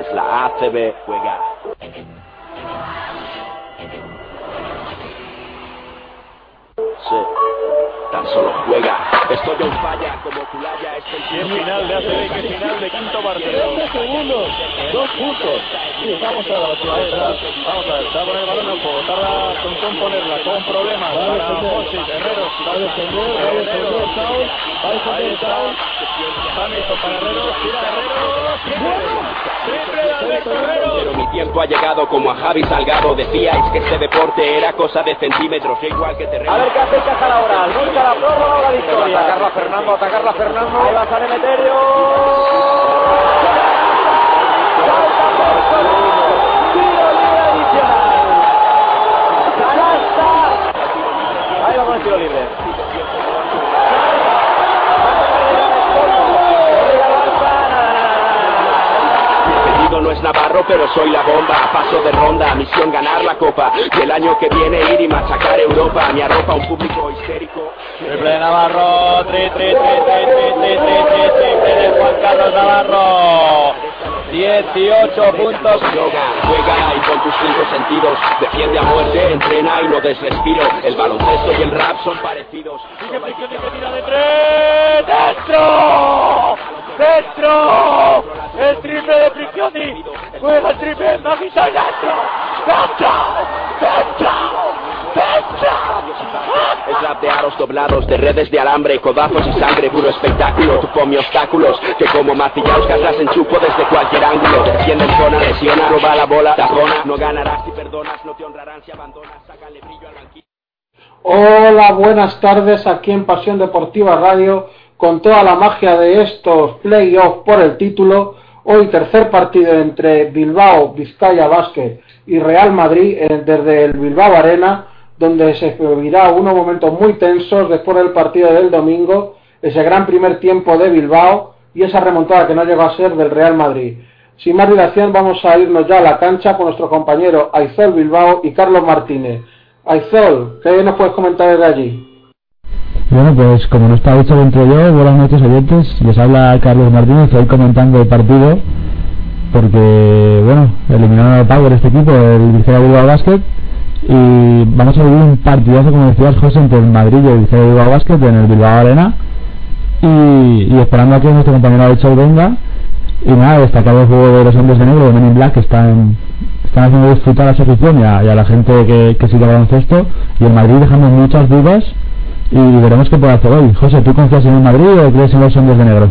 es la ACB, juega. Sí, tan solo juega. Estoy en falla como Culaya. Es el final de ACB, que final de quinto partido. Dos segundos, dos puntos. Sí, vamos a ver, vamos a ver, está por el balón en juego, tarda con componerla, con problemas para Mosis, Herrero, va a defender, va a defender Saul, va a defender Saul, Hamilton para Herrero, tira Herrero, triple de Alberto Herrero. Pero mi tiempo ha llegado como a Javi Salgado. Decíais que este deporte era cosa de centímetros, e igual que terreno. A ver qué hace Cajar ahora, busca la prórroga o la victoria. Atacarla Fernando, atacarla Fernando. Ahí va San Emeterio. Tiro libre adicional. Canasta. Ahí va con el tiro libre. Navarro, pero soy la bomba. Paso de ronda, misión ganar la copa. Y el año que viene ir y machacar Europa. Me arropa un público histérico. Triple Navarro, tri, tri, tri, tri, tri, tri, tri, de Juan Carlos Navarro. 18 puntos. Yoga, juega y con tus cinco sentidos. Defiende a muerte, entrena y no desrespiro. El baloncesto y el rap son parecidos. Tres! ¡Dentro! ¡Dentro! El triple de Prigioni. Juega el triple Magisa y dentro. ¡Dentro! ¡Dentro! ¡Dentro! Es rap de aros doblados, de redes de alambre, codazos y sangre, puro espectáculo. Tú come obstáculos, que como macillauscas las enchupo desde cualquier ángulo. Defiende en zona, lesiona, roba la bola, tapona. No ganarás si perdonas, no te honrarán si abandonas. Sácale brillo al banquillo. Hola, buenas tardes aquí en Pasión Deportiva Radio con toda la magia de estos playoffs por el título. Hoy tercer partido entre Bilbao, Vizcaya Basket y Real Madrid eh, desde el Bilbao Arena, donde se vivirá unos momentos muy tensos después del partido del domingo, ese gran primer tiempo de Bilbao y esa remontada que no llegó a ser del Real Madrid. Sin más dilación vamos a irnos ya a la cancha con nuestro compañero Aizol Bilbao y Carlos Martínez. Aizol, ¿qué nos puedes comentar desde allí? Bueno, pues como no está dicho dentro yo, buenas noches oyentes, les habla Carlos Martínez, estoy comentando el partido porque, bueno, eliminaron al Power este equipo, el Victoria Bilbao Basket y vamos a vivir un partidazo, como decías José, entre el Madrid y el Victoria Bilbao Basket en el Bilbao Arena y, esperando a que nuestro compañero Aichol venga y nada, destacar el juego de los hombres de negro de Men in Black que están, están haciendo disfrutar a su afición y a, y a la gente que, que sigue baloncesto y el Madrid dejando muchas dudas y veremos qué puede hacer hoy. José, ¿tú confías en el Madrid o crees en los hombres de negro?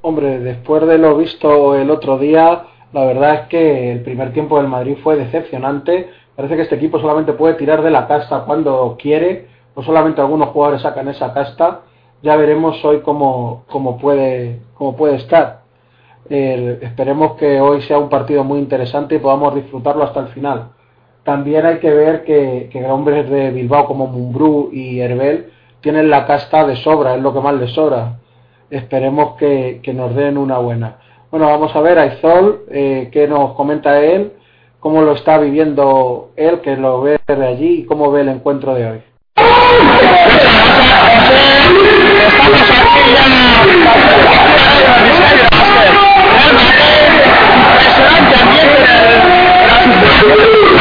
Hombre, después de lo visto el otro día, la verdad es que el primer tiempo del Madrid fue decepcionante. Parece que este equipo solamente puede tirar de la casta cuando quiere, o solamente algunos jugadores sacan esa casta. Ya veremos hoy cómo, cómo, puede, cómo puede estar. Eh, esperemos que hoy sea un partido muy interesante y podamos disfrutarlo hasta el final. También hay que ver que, que hombres de Bilbao como Mumbrú y Herbel tienen la casta de sobra, es lo que más les sobra. Esperemos que, que nos den una buena. Bueno, vamos a ver a Izol, eh, qué nos comenta él, cómo lo está viviendo él, que lo ve de allí y cómo ve el encuentro de hoy.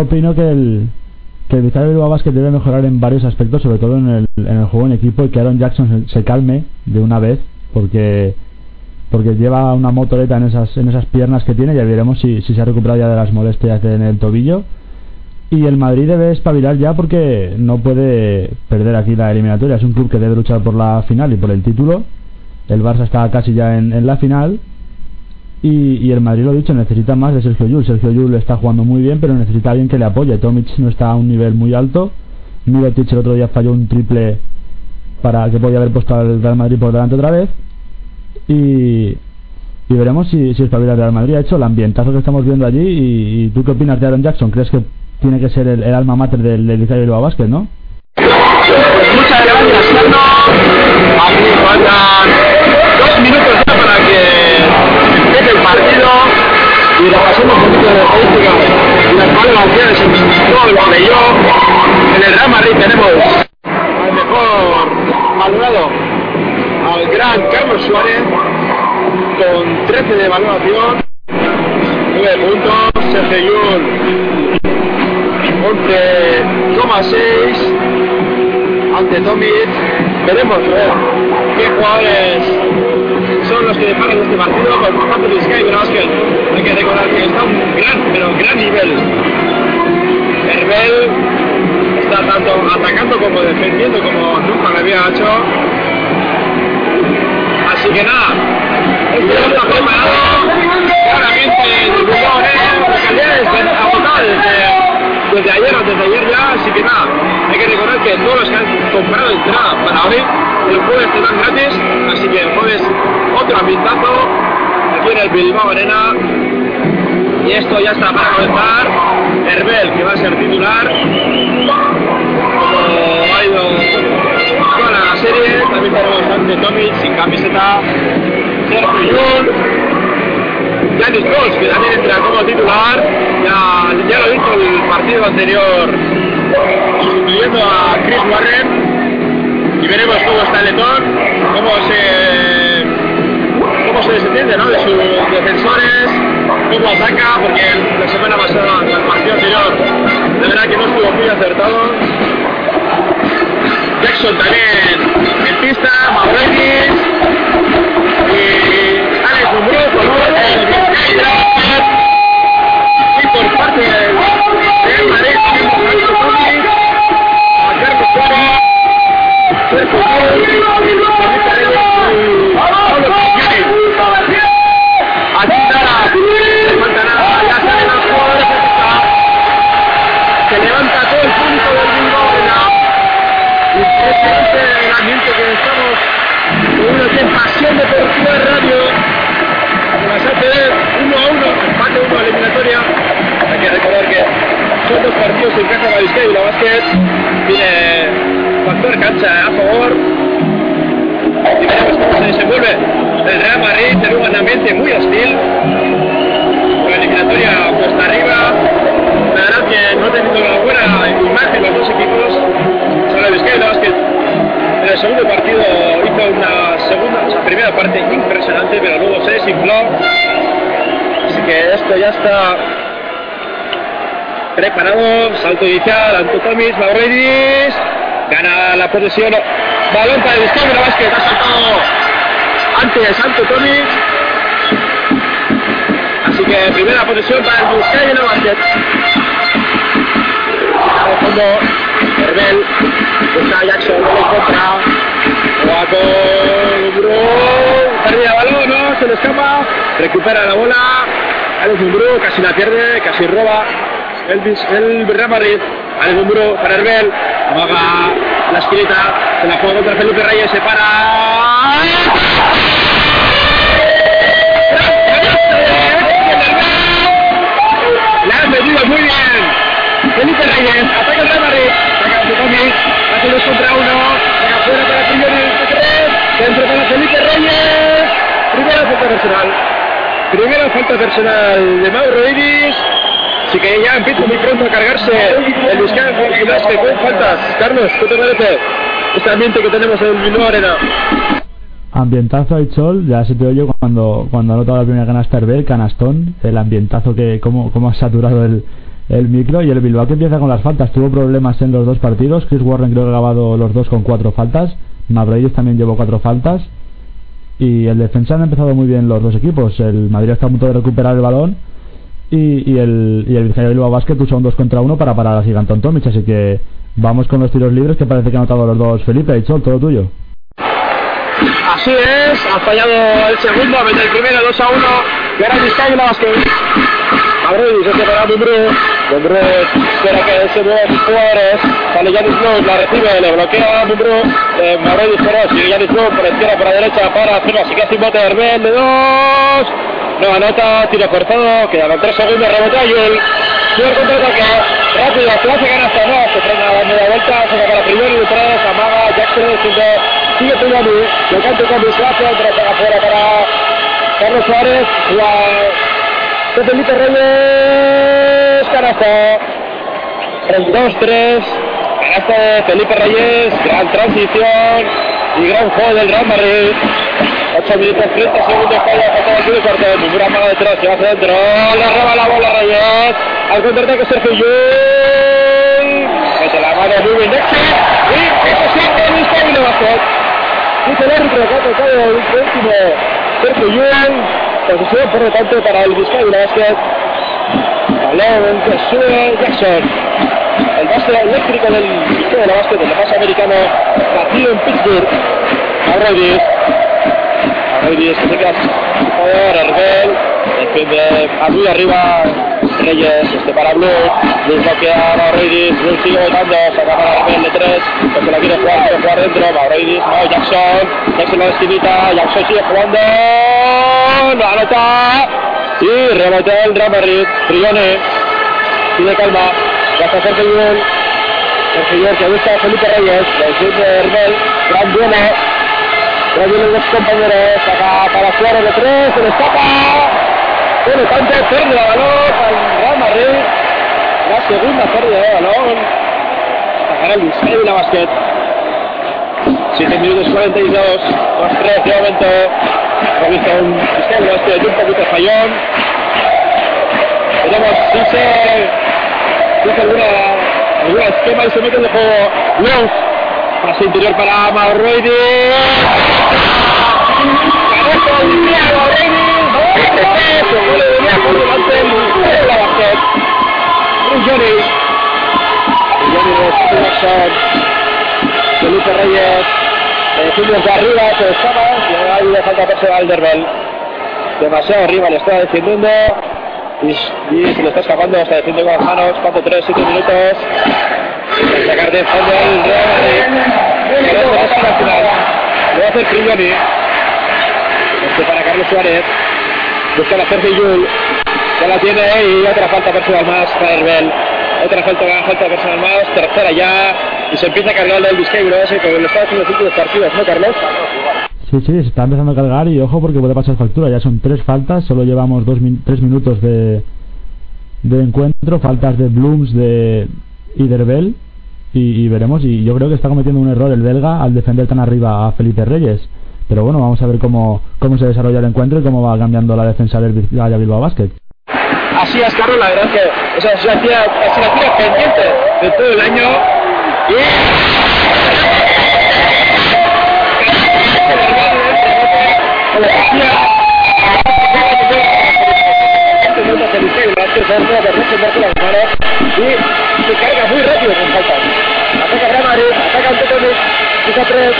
Opino que el, que el Victoria Bilbao Basket debe mejorar en varios aspectos, sobre todo en el, en el juego en equipo, y que Aaron Jackson se, calme de una vez, porque porque lleva una motoreta en esas en esas piernas que tiene, ya veremos si, si se ha recuperado ya de las molestias en el tobillo. Y el Madrid debe espabilar ya porque no puede perder aquí la eliminatoria. Es un club que debe luchar por la final y por el título. El Barça está casi ya en la final. Y, y el Madrid, lo dicho, necesita más de Sergio Llull. Sergio Llull está jugando muy bien, pero necesita alguien que le apoye. Tomic no está a un nivel muy alto. Mirotic el otro día falló un triple para que podía haber puesto al Real Madrid por delante otra vez. Y, y veremos si, si espabila el Real Madrid. Ha hecho el ambientazo que estamos viendo allí. Y, tú qué opinas de Aaron Jackson? ¿Crees que tiene que ser el, alma mater del, del Bilbao Basket, no? Y repasemos un poquito de estadística y las valoraciones en todo el playoff. En el Real Madrid tenemos al mejor valorado, al gran Carlos Suárez, con 13 de valoración, 9 puntos, Sergio Yul, 11,6 ante Tomic. Veremos ver qué jugadores son los que deparan este partido por parte de Sky Basket. Hay que recordar que está a un gran, pero gran nivel. Herbel está tanto atacando como defendiendo como nunca lo había hecho. Así que nada, este está preparado. Claramente el jugador es agotado desde, desde ayer o desde ayer ya, así que nada, hay que recordar que todos los que han comprado entrada para hoy el jueves te dan gratis, así que el jueves otro ambientazo aquí en el Bilbao Arena. Y esto ya está para comenzar. Herbel, que va a ser titular. Como ha ido toda la serie, también tenemos ante Tomic sin camiseta. Sergio Janis Bols, que también entra como titular. Ya, ya lo he el partido anterior sustituyendo a Chris Warren y veremos cómo está Letón, cómo se cómo se desentiende ¿no? de sus defensores, cómo ataca, porque la semana pasada, el partido anterior, de verdad que no estuvo muy acertado. Jackson también en pista, Mauretis partidos en casa la y la básquet tiene factor cancha a favor. Y veremos cómo se desenvuelve el Real Madrid en un ambiente muy hostil. La eliminatoria cuesta arriba. La verdad que no ha tenido una buena imagen los dos equipos. Solo el que en el segundo partido hizo una segunda, o sea, primera parte impresionante, pero luego se desinfló. Así que esto ya está preparado. Salto inicial, Antotomis, Mauridis. Gana la posesión. Balón para Vizcaya Vázquez. Ha saltado antes Tony. Así que primera posesión para Vizcaya Vázquez. De fondo, Herbel. Está Jackson, no le encuentra. Va con. Pérdida balón, no, se le escapa. Recupera la bola. Alex Mumbrú casi la pierde, casi roba el, el Real Madrid. Alex Mumbrú para Herbel. Amaga la esquinita, se la juega contra Felipe Reyes, se para. Muy bien. Felipe Reyes, ataca el Real Madrid, saca Tommy, hace dos contra uno, saca fuera para Trillones, dentro para Felipe Reyes. Primera falta personal. Primera falta personal de Mauro Iris. Así que ya empieza muy pronto a cargarse el y las que con faltas. Carlos, ¿qué te parece este ambiente que tenemos en el Bilbao Arena? Ambientazo y sol, ya se te oye cuando, cuando ha la primera canasta Herbel, canastón, el ambientazo que cómo, cómo ha saturado el, el micro y el Bilbao que empieza con las faltas. Tuvo problemas en los dos partidos. Chris Warren creo que ha grabado los dos con cuatro faltas. Mavroidis también llevó cuatro faltas. Y el defensa han empezado muy bien los dos equipos. El Madrid está a punto de recuperar el balón y, el, y el Virginia Bilbao Basket usa un 2 contra 1 para parar a Gigantón Tomic, así que vamos con los tiros libres que parece que han notado los dos Felipe y Chol, todo tuyo. Así es, ha fallado el segundo, el primero 2 a 1, y ahora Vizcaya Basket. Mavroidis este para Mumbrú. Mumbrú espera que se muevan sus jugadores. Sale Yanis la recibe, le bloquea a Mumbrú. Eh, por izquierda, por la derecha para hacerlo. Así que hace un bote de Herbel. No anota, tiro cortado, quedaban tres segundos, rebote a Yul. Sube el contraataque, rápido, se hace canasta, no, se frena la media vuelta, se saca la primera y tres, amaga, Jackson defiende, sigue Tuyani, lo canta con se hace, otra para afuera para Carlos Suárez, la Felipe Reyes, canasta, 2-3, canasta de Felipe Reyes, gran transición y gran juego del Real Madrid. 8 minutos 30 segundos falla pasado el tiro corto. Mumura mano detrás, se va hacia adentro. Le roba la bola Reyes. Al contraataque Sergio Yul. Mete la mano muy bien. Y eso sí, el disparo de basket. Dice el árbitro que ha tocado el último Sergio Yul. Posición por lo tanto para el Vizcaya Basket. Balón que sube Jackson. El base eléctrico del Vizcaya Basket, del base americano, nacido en Pittsburgh. Arroyes. Arroyes se queda por Herbel. Defiende a muy arriba Reyes, este para Blue. Blue bloquea a Mauritis. Blue sigue votando. Saca para Herbel de tres. Que se la quiere jugar, quiere jugar dentro. Mauritis, no, Jackson. Jackson la esquinita. Jackson sigue jugando. No anota. Y rebote el Real Madrid. Trione. Pide calma. Ya está cerca el gol. El señor que busca Felipe Reyes. Le de Herbel. Gran duelo. Pero vienen los compañeros, saca para Suárez de tres, se le escapa. Bueno, tanto pierde la balón al Real Madrid. La segunda pérdida de balón. Sacará el y la basket. 7 minutos 42, 2-3 de momento. Un Vizcaya basket un poquito fallón. Se, si se alguna, alguna esquema y se mete en el juego. Luz. Pase interior para Maurroidi. Cabeza del día, Maurroidi. Se vuelve de viaje por delante de la basket. Un Johnny. Johnny de Jackson. Felipe Reyes. Defiende de arriba, se escapa. Le hay de falta Herbel. Demasiado arriba le está defendiendo. Y, y se le está escapando, está defendiendo con las manos. 4, 3, 7 minutos. El sacar de fondo el Real Madrid. Lo hace. Este para Carlos Suárez. Busca la Sergio Yul. Ya la tiene y otra falta personal más para Herbel. Otra falta, falta personal más. Tercera ya. Y se empieza a cargar el Vizquebro ese que lo está haciendo en los últimos partidos, ¿no, Carlos? Sí, sí, se está empezando a cargar y ojo porque puede pasar factura. Ya son tres faltas, solo llevamos dos tres minutos de, de encuentro. Faltas de Blooms de, y de Herbel. Y, y, veremos. Y yo creo que está cometiendo un error el belga al defender tan arriba a Felipe Reyes. Pero bueno, vamos a ver cómo, cómo se desarrolla el encuentro y cómo va cambiando la defensa del Vizcaya Bilbao Basket. Así es, Carlos, la verdad es que esa es una tira, es pendiente de todo el año. Y... y se muy rápido con. Ataca ataca tres,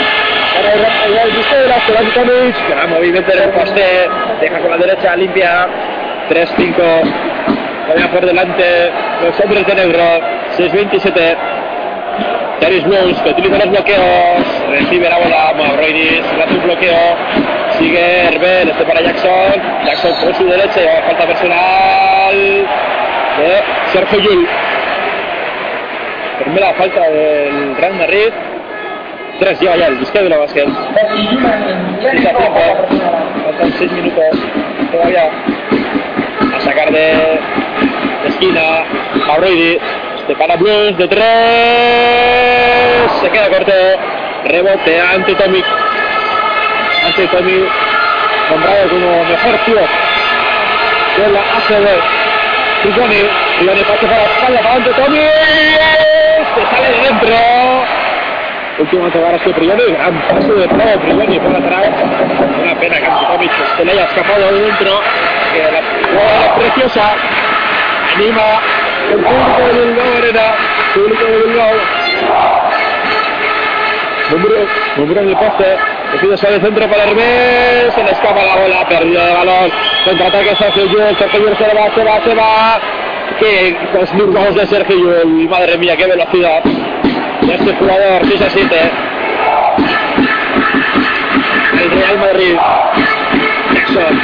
para el va movimiento del poste, deja con la derecha limpia, 3-5, todavía por delante los hombres de negro, 6-27. Darius Blues que utiliza los bloqueos, recibe la bola, Maurinis, hace un bloqueo, sigue Herbel, este para Jackson, Jackson por su derecha, falta personal de Sergio Yul. Primera falta del Real Madrid, tres lleva ya el Vizcaya de la tiempo, faltan seis minutos todavía a sacar de, esquina. Mauridi, este para Blues de tres, se queda corto, rebote ante Tomic, ante Tomic, nombrado como mejor tío de la ACB. Trigoni, Trigoni pase para espalda, para ante Tomic, se sale de dentro. Último a tocar a su Prigoni, gran paso de todo Prigoni por atrás. Una pena que ante Tomic se le haya escapado de dentro, que la jugada preciosa anima el público de Bilbao Arena, público de Bilbao. Número, número en el poste, Decide sobre el centro para Hermes, se le escapa la bola, pérdida de balón, contraataque Sergio Llull, Sergio Llull se va, se va, se va. Que los de Sergio Llull, madre mía, qué velocidad. De este jugador, 6 a 7. El Real Madrid, Jackson,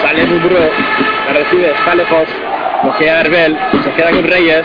sale Mumbrú, la recibe, está lejos, lo queda Herbel, se queda con Reyes,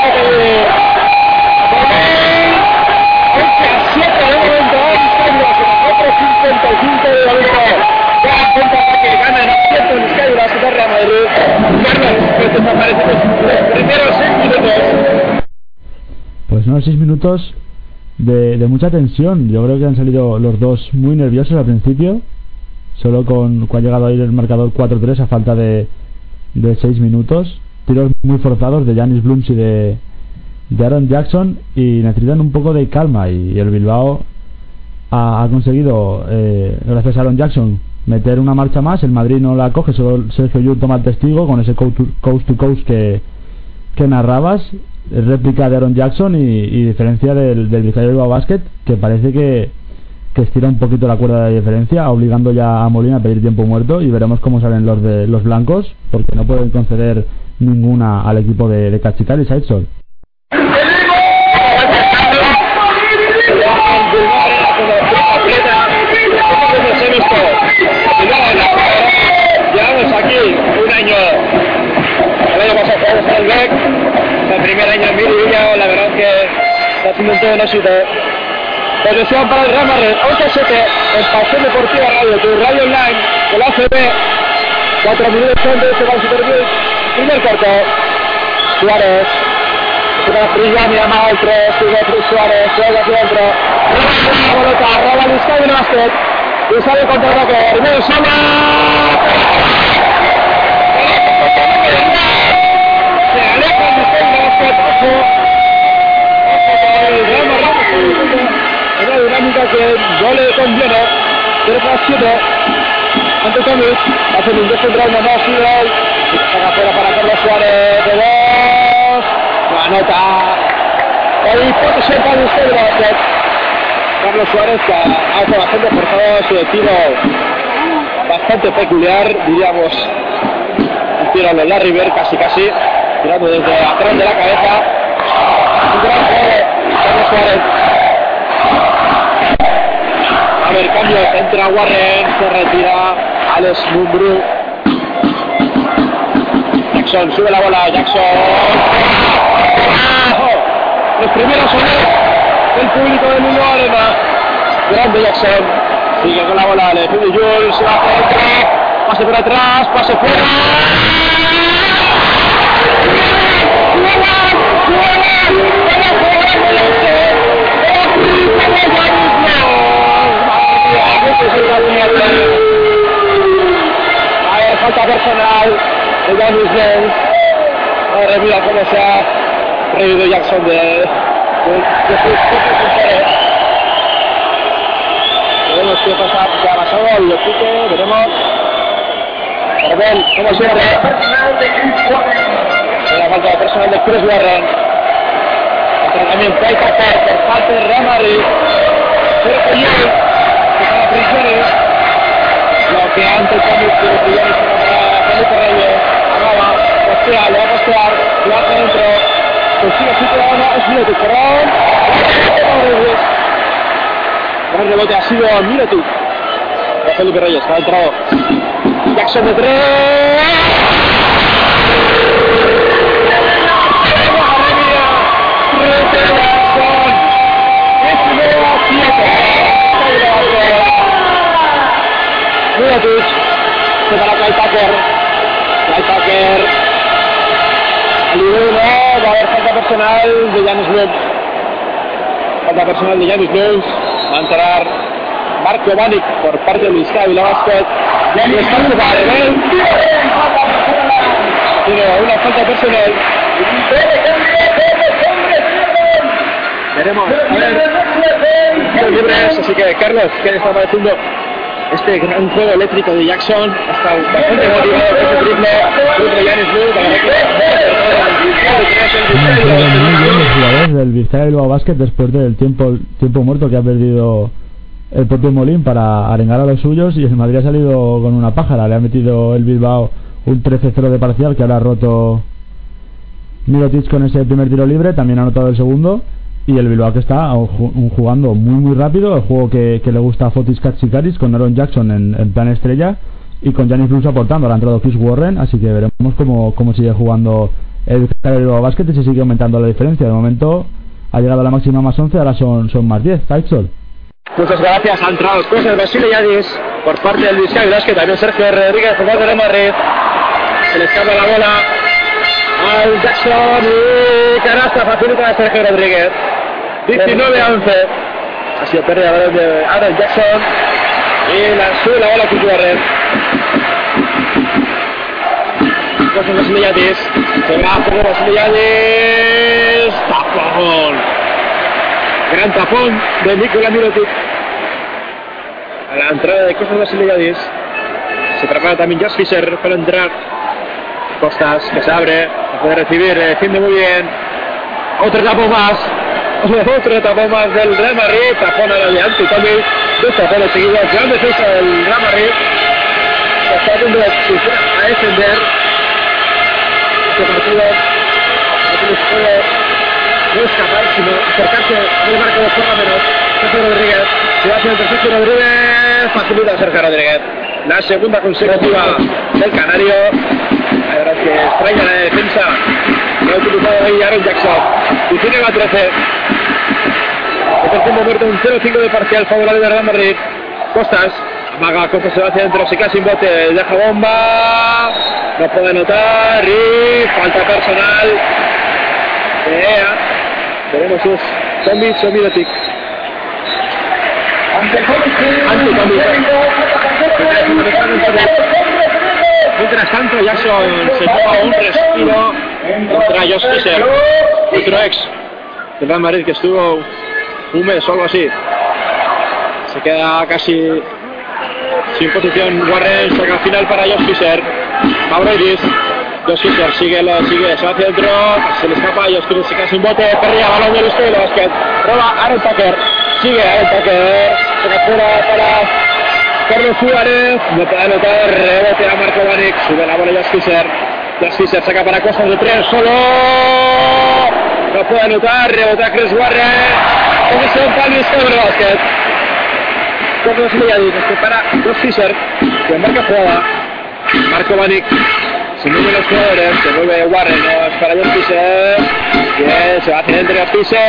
de Aunque a 7 de momento, estamos en 4.55 de momento. Ya contraataque, ganan 7 en Sky, la Ciudad Real Madrid. Carlos, que desaparecemos los primeros 6 minutos. Pues de, de mucha tensión. Yo creo que han salido los dos muy nerviosos al principio. Solo con, con ha llegado ahí el marcador 4-3 a falta de, de 6 minutos. Tiros muy forzados de Janis Blooms y de, de Aaron Jackson. Y necesitan un poco de calma. Y, el Bilbao ha, conseguido, eh, gracias a Aaron Jackson, meter una marcha más. El Madrid no la coge, solo Sergio Llull toma el testigo con ese coast to coast, to coast que, que narrabas réplica de Aaron Jackson y, y diferencia del, del Bilbao Basket que parece que, que estira un poquito la cuerda de diferencia obligando ya a Molina a pedir tiempo muerto y veremos cómo salen los de los blancos porque no pueden conceder ninguna al equipo de, de Cachical y Sidesol el primer año en Villa, la verdad que está haciendo un todo éxito. Posesión para el Real Madrid, 11 7, en Pasión Deportiva Radio, tu radio online, el ACB, 4 minutos antes, se va a Super Bowl, primer cuarto, Suárez, Frillani, ama al 3, sigue Chris Suárez, juega hacia adentro, bolota, roba el de básquet, y sale contra el ataque, primero Sama, se aleja el de básquet, ojo, ojo para el Real Madrid, una dinámica que no le conviene, 3 a 7, ante Tomic, hace un descentrado no más, Fidel, saca afuera para Carlos Suárez, de dos, la nota, ahí posesión para el estadio de básquet, Carlos Suárez que hace bastante forzado su tiro bastante peculiar, diríamos, un tiro a los Larry Bird casi casi, tirando desde atrás de la cabeza, un gran juego, Carlos Suárez. Cambio, entra Warren, se retira Alex Mumbrú. Jackson, sube la bola, Jackson. ¡Ah! Los primeros sonidos el público de Lulo Arena. Grande Jackson. Sigue con la bola, le pide Jules, se va por dentro. Pase por atrás, pase fuera. Ver, falta personal de Janis Lenz. Madre mía, cómo se ha reído Jackson de, de, de sus propios interés. Veremos qué pasa, qué ha pasado, lo pique, veremos. Perdón, como siempre. La falta de personal de Chris Warren. Entrenamiento hay que hacer por parte de Real Madrid. Prisiones. Lo que antes también tuvo prisiones para Felipe Reyes. Amaba, postea, lo va a postear, lo hace dentro. Consigue su programa, es Miletic, perdón. El rebote ha sido. Para Felipe Reyes, ha entrado. Jackson de tres. Se para Kai Tucker. Kai Tucker. Libero, va a haber falta personal de Janis Lund. Falta personal de Janis Lund. Va a entrar Marco Banic por parte de Luis Cávila Basket. Y está él. Tiene una falta personal. Veremos. A ver. libres, así que Carlos, ¿qué le está pareciendo este gran juego eléctrico de Jackson? Está bastante motivado con ese triple. Triple la verdad que del Vizcaya Bilbao Basket después del tiempo tiempo muerto que ha perdido el propio Molín para arengar a los suyos y el Madrid ha salido con una pájara le ha metido el Bilbao un 13-0 de parcial que ahora ha roto Mirotic con ese primer tiro libre también ha anotado el segundo y el Bilbao que está jugando muy muy rápido el juego que, le gusta a Fotis Katsikaris con Aaron Jackson en, plan estrella y con Janis Bruce aportando. Ahora ha entrado Chris Warren así que veremos cómo, cómo sigue jugando el Bilbao Basket y se sigue aumentando la diferencia. De momento ha llegado a la máxima más 11 ahora son, son más 10 Taixol Muchas gracias, ha entrado cosas Basile Yadis por parte del Vizcaya que también Sergio Rodríguez, jugador de Madrid. Se le escapa la bola al Jackson y canasta facilita de Sergio Rodríguez. 19 a 11. Ha sido pérdida de Aaron Jackson y la sube la bola a Gutiérrez. Cosas Basile Yadis. Se va a poner Basile Yadis. Tapón. Gran tapón de Nikola Mirotic. A la entrada de Costas Basile 10. Se prepara también Josh Fischer para entrar. Costas que se abre. Puede recibir. Eh, defiende muy bien. Otro tapón más. Otro tapón más del Real Madrid. Tapón adelante también. Dos tapones seguidos. Gran defensa del Real Madrid. Está viendo a defender. Este partido. No no escapar, sino acercarse al marco de forma menos. Sergio Rodríguez, se va hacia el Sergio Rodríguez, facilita a Sergio Rodríguez. La segunda consecutiva del Canario. La que extraña la defensa que ha utilizado ahí Aaron Jackson. 19 a 13. El tiempo muerto, un 0-5 de parcial favorable de Real Madrid. Costas, amaga, Costas se va hacia adentro, se queda sin bote, deja bomba, no puede anotar y falta personal. Yeah. Veremos es Tommy Somirotic. Ante. Mientras tanto, Jackson se toma un respiro contra Josh Fisher, otro ex del Real Madrid que estuvo un mes o así. Se queda casi sin posición Warren, saca final para Josh Fisher. Mauroidis Josh Fisher sigue, lo sigue, se va hacia adentro, se le escapa, Josh Fisher se queda sin bote, perría, balón del de básquet, roba Aaron Tucker, sigue Aaron Tucker, se captura para Carlos Suárez, no puede anotar, rebote a Marco Banic, sube la bola Josh Fisher, Josh Fisher saca para cosas de tres, solo, no puede anotar, rebote a Chris Warren, comisión para Luis Cabra Básquet. Carlos Milladiz, para Josh Fisher, que marca jugada, Marco Banic se mueven los jugadores, se mueve Warren, no es para John Fisher. Bien, se va hacia entre los Fisher.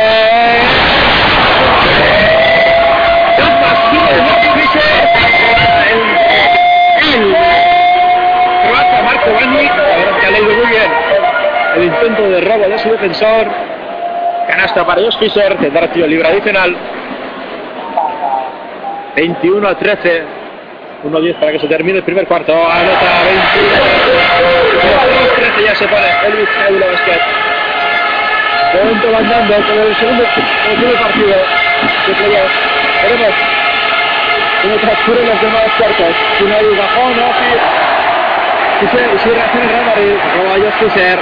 El croata Marco Bani, que ha leído muy bien el intento de robo de su defensor. Canasta para Josh Fisher, tendrá tiro libre adicional. 21 a 13. 1-10 para que se termine el primer cuarto. Anota 21. 13 ya se pone Elvis Caula Basket. Pronto andando con el segundo, el segundo partido de playoff. Veremos cómo transcurren los demás no hay bajón, no, si, si reacciona el Real Madrid, como a Josh Fisher.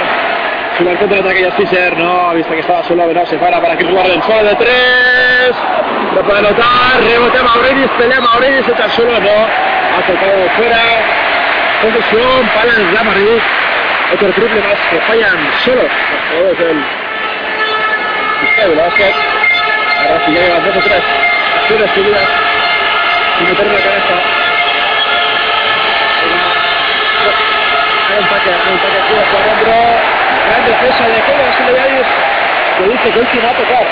Sube el contraataque Josh Fisher, no, ha visto que estaba solo, pero se para para que guarden solo de tres. No puede anotar, rebote a Mauridis, pelea Mauridis, echa solo, no ha tocado fuera. Posesión para el Real Madrid. Otro triple más que fallan solo los jugadores del Basket. Ahora si llegan dos o tres acciones seguidas sin meter la cabeza. Hay un hay un paque aquí hacia adentro. Gran defensa de le veis. Que dice que último a tocar.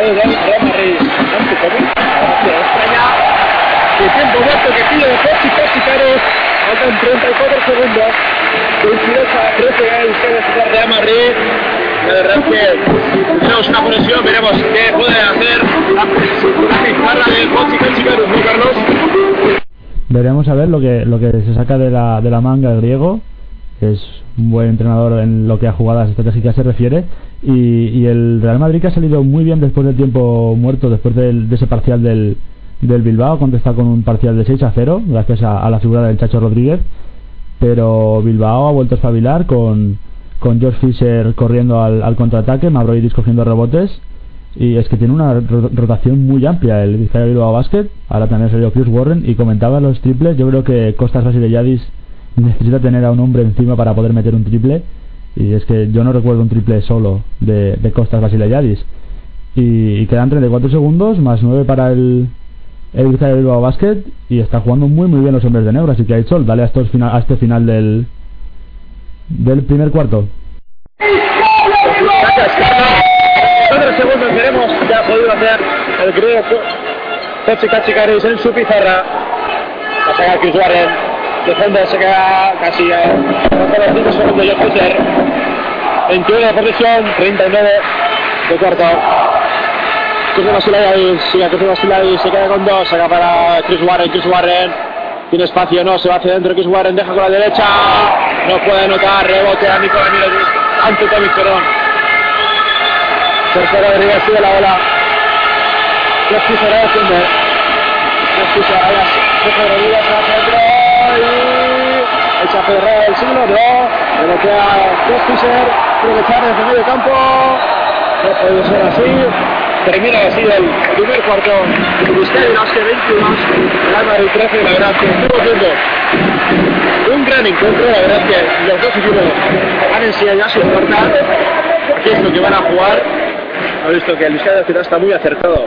El del Real Madrid. El tiempo muerto que pide Foxy Caros. Faltan 34 segundos. 22 a 13 el ustedes de Madrid. La verdad es que tenemos una conexión, veremos qué puede hacer la, la del coche que chica Carlos? Veremos a ver lo que, lo que se saca de la, de la manga el griego, es un buen entrenador en lo que a jugadas estratégicas se refiere. Y, el Real Madrid que ha salido muy bien después del tiempo muerto, después del, de ese parcial del, del Bilbao, contesta con un parcial de 6 a 0, gracias a, a la figura del Chacho Rodríguez. Pero Bilbao ha vuelto a espabilar con, con George Fisher corriendo al, contraataque, Mavroidis cogiendo rebotes y es que tiene una ro- rotación muy amplia el Vizcaya Bilbao Basket. Ahora también salió Chris Warren y comentaba los triples yo creo que Costas Vasileyadis necesita tener a un hombre encima para poder meter un triple y es que yo no recuerdo un triple solo de, de Costas Vasileyadis y, y quedan 34 segundos más 9 para el el Vizcaya Basket y está jugando muy muy bien los hombres de negro así que ha hecho dale a este final del del primer cuarto. Cuatro segundos veremos qué ha podido hacer el griego Tetsi Kachikaris en su pizarra. La saca Chris Warren. Defiende, se queda casi a los 5 segundos Josh Fisher. 21 de posición, 39 de cuarto. Chris Vasilidis, sigue Chris Vasilidis, se queda con dos, saca para Chris Warren, Chris Warren. Tiene espacio, no, se va hacia adentro Chris Warren, deja con la derecha. No puede anotar, rebote a Nicolás Mirotic. Ante Tomic, perdón. Tercero Rodríguez sigue la bola. Fisher a defiende. Jeff Fisher ahí a Sergio Rodríguez se va hacia adentro. Y echa Ferrer el siglo, no. Rebotea Jeff Fisher. Tiene que echar desde medio campo. No puede ser así. Termina así el primer cuarto. Vizcaya Basket 22. Real Madrid 13. La verdad que estuvo viendo un gran encuentro. La verdad que los dos equipos han enseñado ya su carta. Qué es lo que van a jugar. Ha visto que el de Ciudad está muy acertado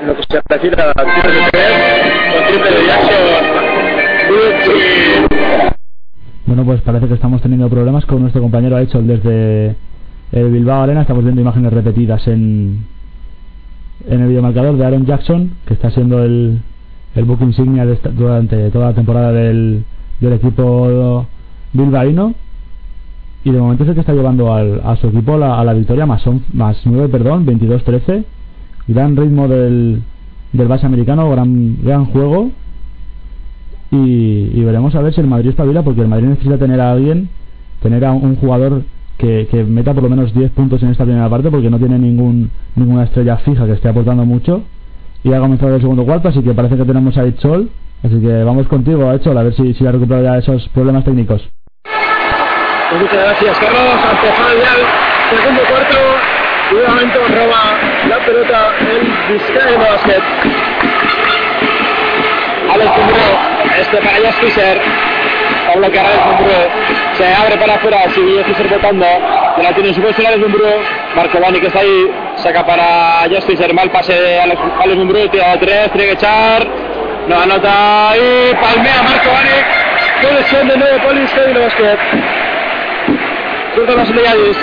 en lo que se refiere a tiros de tres, con triple de Jackson, Brooks y Bueno, pues parece que estamos teniendo problemas con nuestro compañero Aichol desde el Bilbao Arena. Estamos viendo imágenes repetidas en, en el videomarcador de Aaron Jackson, que está siendo el, el book insignia de esta- durante toda la temporada del, del equipo bilbaíno. Y de momento es el que está llevando al- a su equipo la- a la victoria más, on- más 9, perdón, 22-13. Gran ritmo del, del base americano, gran, gran juego y, y veremos a ver si el Madrid espabila porque el Madrid necesita tener a alguien tener a un, un jugador que, meta por lo menos 10 puntos en esta primera parte porque no tiene ningún ninguna estrella fija que esté aportando mucho y ha comenzado el segundo cuarto así que parece que tenemos a Echol así que vamos contigo Echol a ver si, ha recuperado ya esos problemas técnicos Pues muchas gracias, Carlos. Empezado ya el segundo cuarto. Momento roba la pelota el Vizcaya Basket. Alex Dumbró, este para Josh A a Dumbró. Se abre para afuera, sigue Fisher votando. Que la tiene en su puesto Alex Dumbró. Marco Bani que está ahí. Saca para Fisher. Mal pase de Alex, Alex. Tira de tres, tiene que echar. No anota y palmea Marco Bani. Colección de nuevo por el Vizcaya Basket. Surto los Leyadis.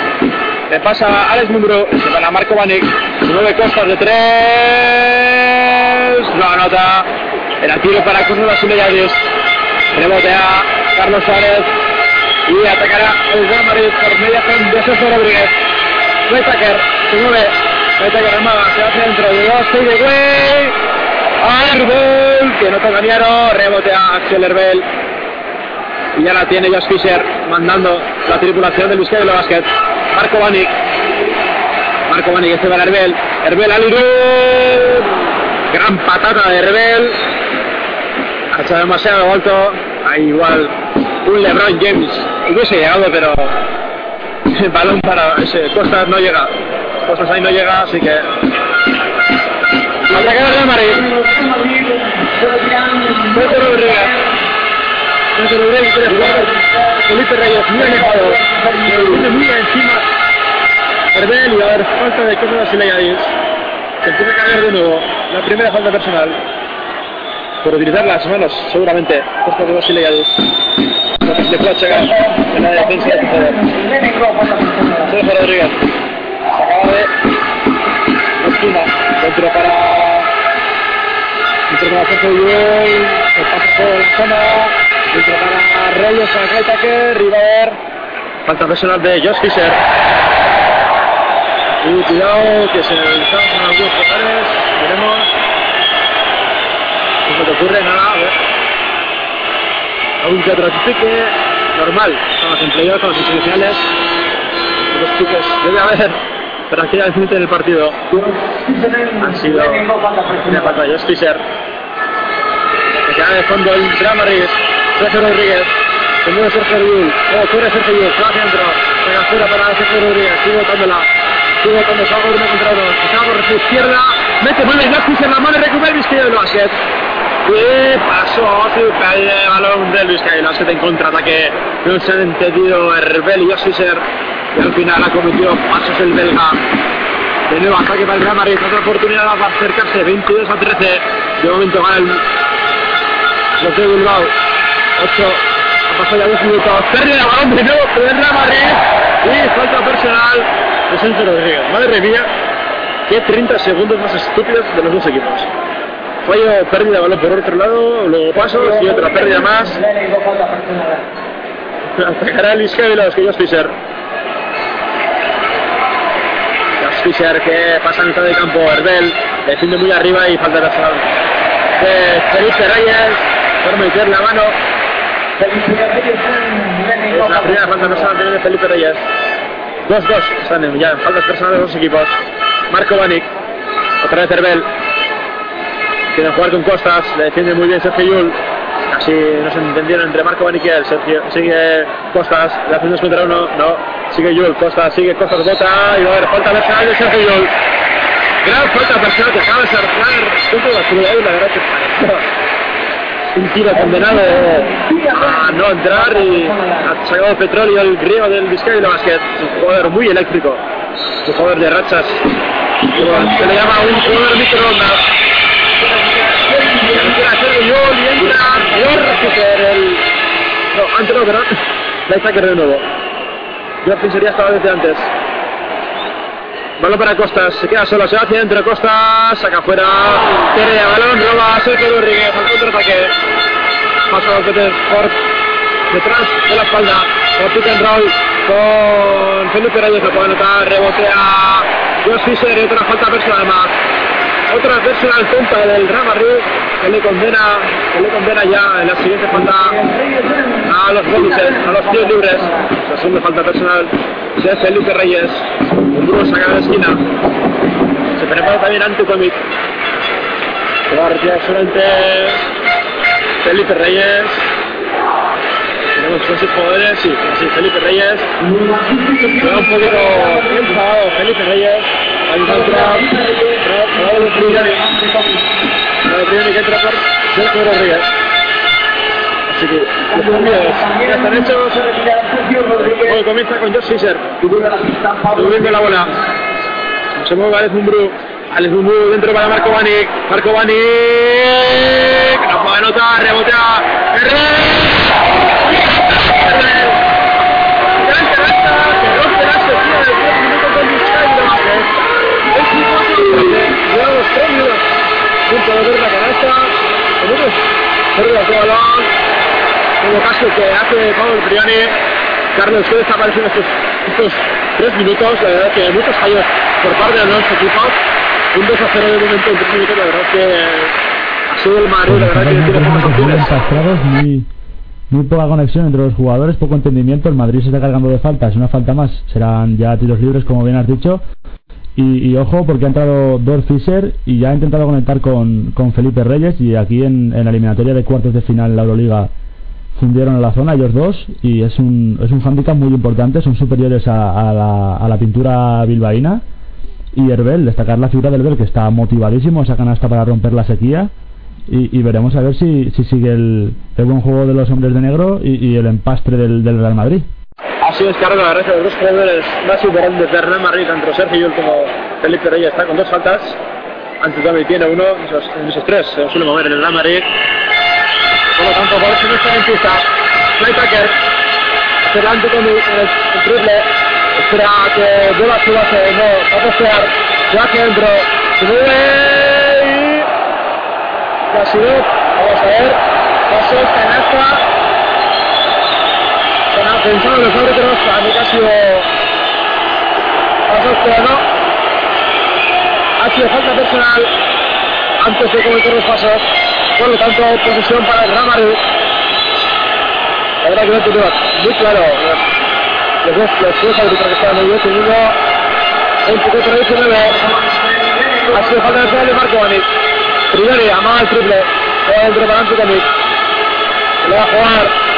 Le pasa a Alex Mumbro. Se para Marco Banik. Nueve costas de tres. No anota. Era tiro para Curso los Leyadis. Rebotea Carlos Suárez. Y atacará el Real Madrid por media de Sergio Rodríguez. Whitaker se mueve. Whitaker va hacia de dos. Seis de Güey. Herbel. Que no toca Niaro. Rebotea Axel Herbel. Y ya la tiene Josh Fisher mandando la tripulación del Vizcaya del Basket. Marco Banik. Marco este va a Herbel. Herbel al. Gran patata de Herbel. Ha echado demasiado alto. Igual un LeBron James hubiese llegado, pero el balón para ese Costas no llega. Costas ahí no llega, así que. Ataque de Real Madrid. Sergio Rodríguez. Sergio Rodríguez. Felipe Reyes, muy alejado. Viene muy encima. Herbel y a haber falta de Costas Leyadis. Se empieza a cargar de nuevo. La primera falta personal. Por utilizar las manos, seguramente. Costas de Basile Leyadis. Le puede chegar en la defensa de. Sergio Rodríguez. Se acaba de esquina. Dentro para Dentro para Sergio Lluel, el pase por zona, dentro para Reyes, para Kaitake, River, falta personal de Josh Fisher. Y cuidado que se con algunos jugadores, veremos. No se te ocurre nada, ver. algún que otro pique, normal, estamos en playoff, estamos en semifinales, los piques. Debe haber, al frente del partido. Han sido una falta de Josh Fisher, que queda de fondo el drama Riggs, Sergio Rodríguez, se mueve Sergio Llull, oh, corre Sergio se va adentro, pega fuera para Sergio Rodríguez, sigue botándola, sigue botando, se con uno contra uno, se por su izquierda, mete, vuelve Josh Fisher, la mano y recupera el Vizquaya del básquet. Y pasó super el balón del Vizcaya Basket en contraataque. No se han entendido Herbel y Josh Fisher. Y al final ha cometido pasos el belga. De nuevo ataque para el Real Madrid. Otra oportunidad para acercarse. 22 a 13. De momento gana el los de Bilbao. 8. Ha pasado ya 2 minutos. Pérdida de balón de nuevo del Real Madrid. Y falta personal de Sánchez Rodríguez. Madre mía. Qué 30 segundos más estúpidos de los dos equipos. Fallo, pérdida de balón por otro lado, luego pasos y otra pérdida más. Atacará el Isque de los que Josh Fisher. Josh Fisher que pasa a mitad de campo, Herbel, defiende muy arriba y falta. De Felipe Reyes, por meter la mano. Es la primera falta personal de Felipe Reyes. 2-2 están ya en faltas personales los dos equipos. Marco Banik, otra vez Herbel, quieren jugar con Costas, le defiende muy bien Sergio Yul. Casi no se entendieron entre Marco Kiel. Sergio, sigue Costas, le hacen dos contra uno, no, sigue Yul, Costas, sigue Costas, bota y va a haber falta personal de Sergio Yul. Gran falta personal que acaba de la la verdad que un tiro condenado a no entrar y ha sacado petróleo el griego del Vizcaya y la Basket. Un jugador muy eléctrico, un jugador de rachas. Se le llama un jugador microondas Yol y George Fisher, el... No, antes no, perdón. Linebacker de nuevo. Fisher ya estaba desde antes. Balón para Costas, se queda solo, se va hacia adentro Costas, saca fuera, pierde balón, roba Sergio Rodríguez al contraataque. Paso a Peter por detrás de la espalda, por pick and roll con Felipe Reyes, lo puede anotar, rebotea George Fisher y otra falta personal más otra personal tonta del Real Madrid que le condena que le condena ya en la siguiente falta a los bonuses, a los tiros libres. La segunda falta personal de Felipe Reyes un duro sacado de esquina. Se prepara también ante Comic se va a retirar solamente Felipe Reyes. Tenemos dos jugadores, sí, sí, Felipe Reyes. Se va un Felipe Reyes. Ahí Raúl Priani. Raúl Priani que entra por Sergio Rodríguez. Así que los cambios ya están hechos. Hoy comienza con Josh Fisher. Subiendo la bola. Se mueve Alex Mumbrú. Alex Mumbrú dentro para Marco Banik. Marco Banik. No puede anotar. Rebotea. Llevamos punto de ver la canasta. Tenemos pérdida de balón. Como caso que hace Pablo Priani. Carlos, ¿qué está pareciendo estos, estos tres minutos? La verdad que muchos fallos por parte de los equipos. Un 2 a 0 de momento en tres minutos. La verdad que ha sido el Madrid. La verdad que tiene pocas opciones. Muy poca conexión entre los jugadores, poco entendimiento. El Madrid se está cargando de faltas. Una falta más serán ya tiros libres, como bien has dicho. Y, ojo porque ha entrado Dor Fischer y ya ha intentado conectar con, con Felipe Reyes y aquí en, en, la eliminatoria de cuartos de final en la Euroliga fundieron en la zona ellos dos y es un, es un hándicap muy importante, son superiores a, a, la, a la pintura bilbaína y Herbel, destacar la figura del Herbel que está motivadísimo, esa canasta para romper la sequía y, y veremos a ver si, si sigue el, el, buen juego de los hombres de negro y, y el empastre del, del Real Madrid. Así es, Carlos, la verdad que los dos jugadores más importantes de Real Madrid, tanto Sergio Yul como Felipe Reyes, está con dos faltas. Antes también tiene uno, esos, esos tres se suele mover en el Real Madrid. Por lo tanto, por eso no está en pista. Flypacker, delante con el, el, el triple. Espera que vuelva a su base, no, va a postear, se va hacia adentro, se mueve y... Casi vamos a ver, paso, canasta, pensado en los árbitros, a mí que ha sido falta personal antes de cometer los pasos. Por lo tanto, posesión para el Real Madrid. La verdad que no tenía muy claro. Los dos, los dos árbitros que estaban muy bien, segundo, 24 19. Ha sido falta de de Marco Bani. Priori, amaba el triple. Juega dentro para Bani. Le va a jugar,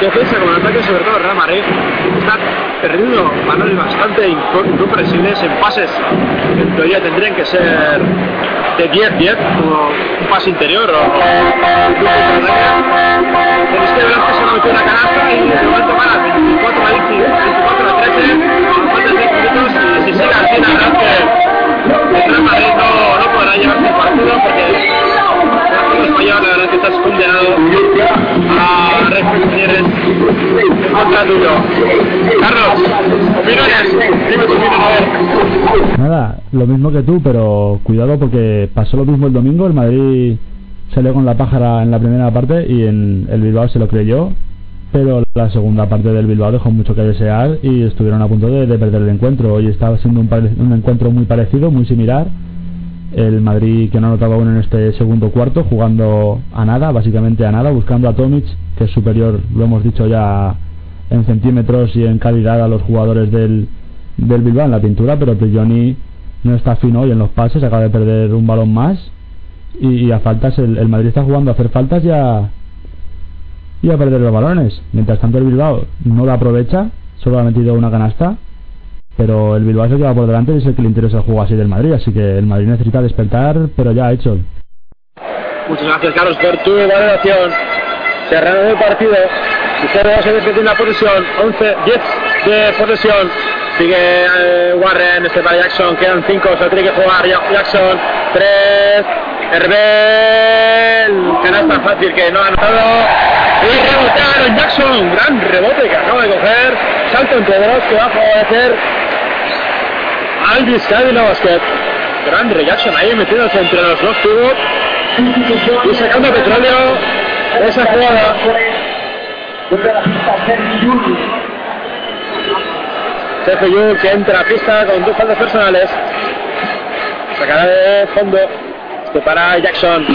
defensa como en ataque, sobre todo Real Madrid. Está perdiendo balones bastante incomprensibles en pases que en teoría tendrían que ser de 10-10, como un pase interior o. El Vizcay Basket se ha metido una canasta y momento van a 24 a 20, 24 a 13, a falta de 10 minutos y si sigue así, la verdad que el Real Madrid no, no podrá llevarse el partido porque español la verdad que estás condenado a reflexiones en contra tuyo. Carlos, opiniones, dime tu opinión, a ver. Nada, lo mismo que tú, pero cuidado porque pasó lo mismo el domingo. El Madrid salió con la pájara en la primera parte y en el Bilbao se lo creyó. Pero la segunda parte del Bilbao dejó mucho que desear y estuvieron a punto de, de perder el encuentro. Hoy estaba siendo un encuentro muy parecido, muy similar. El Madrid que no anotaba aún en este segundo cuarto, jugando a nada, básicamente a nada, buscando a Tomic, que es superior, lo hemos dicho ya, en centímetros y en calidad a los jugadores del, del Bilbao en la pintura, pero Prigioni no está fino hoy en los pases, acaba de perder un balón más y, a faltas el, el Madrid está jugando a hacer faltas y a, y a perder los balones. Mientras tanto el Bilbao no lo aprovecha, solo ha metido una canasta, pero el Bilbao es el que va por delante y es el que le interesa el juego así del Madrid, así que el Madrid necesita despertar, pero ya ha hecho. Muchas gracias, Carlos, por tu valoración. Se reanudó el partido. Vizcarra va a seguir teniendo la posesión. 11, 10 de posesión. Sigue eh, Warren, este para Jackson. Quedan 5, se tiene que jugar Ja- Jackson. 3, Herbel. Canasta fácil que no ha anotado. Y rebotaron Jackson. Gran rebote que acaba de coger. Salto entre dos que va a favorecer al Vizcaya Basket. Gran Jackson ahí metiéndose entre los dos tubos y sacando petróleo de esa jugada. Sergio Yul que entra a pista con dos faltas personales. Sacará de fondo. Para Jackson.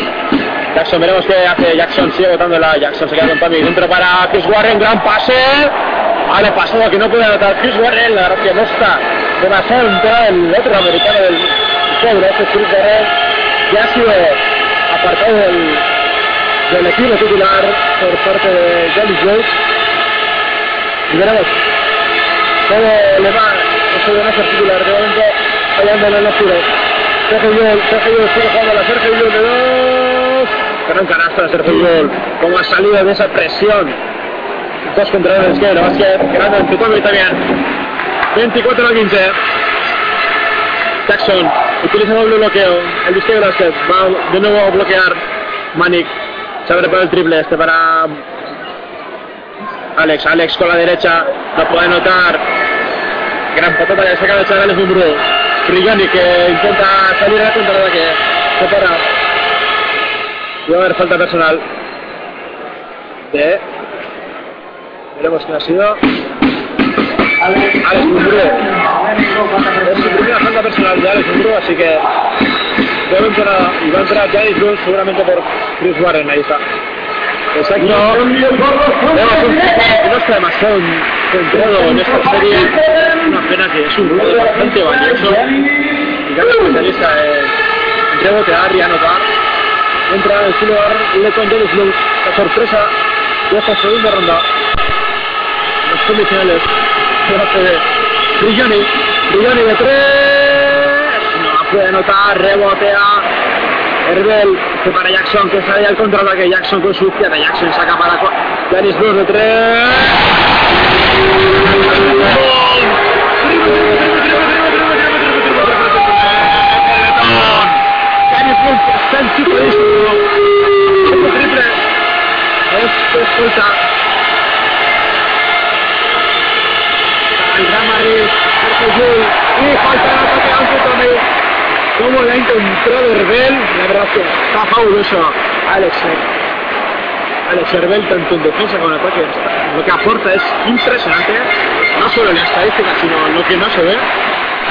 Jackson, veremos qué hace. Jackson sigue botándola. Jackson se queda con Tommy. Dentro para Chris Warren. Gran pase. Vale, pasado que no puede anotar Chris Warren. La verdad que no está demasiado entrado el otro americano del pueblo. Este Chris Warren que ha sido apartado del, equipo titular por parte de James Rhodes. Y veremos cómo le va eso de no ser titular. De momento, fallándole en los tiros. Sergio Sergio sigue jugando la Sergio Yul de dos. Gran canasta de Sergio Yul. Cómo ha salido de esa presión. Dos contra uno, la básquet. Grande en Tutomi también. 24 a 15. Jackson utiliza doble bloqueo. El Vizcaya Basket va de nuevo a bloquear. Manik se abre para el triple. Este para Alex. Alex con la derecha. No puede anotar. Gran patata que saca de Chavales Mumbrú. Rigani que intenta salir a la contraataque. Se para. Va a haber falta personal. De. Veremos quién ha sido. Alex Mumbrú. Es su primera falta personal de Alex Mumbrú, así que. Debe entrar, y va a entrar Bruce seguramente por Chris Warren, ahí está. Un equipo que no está demasiado centrado en esta serie. Una pena que es un jugador bastante valioso. Y gran especialista en rebotear y anotar. Entra en su lugar Lecon Dennis Luz. La sorpresa de esta segunda ronda. Los condicionales. Se hace de Brilloni. Brilloni de tres. No puede anotar. Rebotea. Herbel que para Jackson que sale al contraataque Jackson con su izquierda Jackson saca para Janis Bruce de tres. Janis Bruce está en su disco este triple es escolta el Real Madrid Sergio Llull y falta el ataque Ángel Tomé ha intentado contra Herbel. La verdad que está fabuloso Alex. Alex Herbel, tanto en defensa como en ataque. Lo que aporta es impresionante. No solo en la estadística, sino lo que no se ve.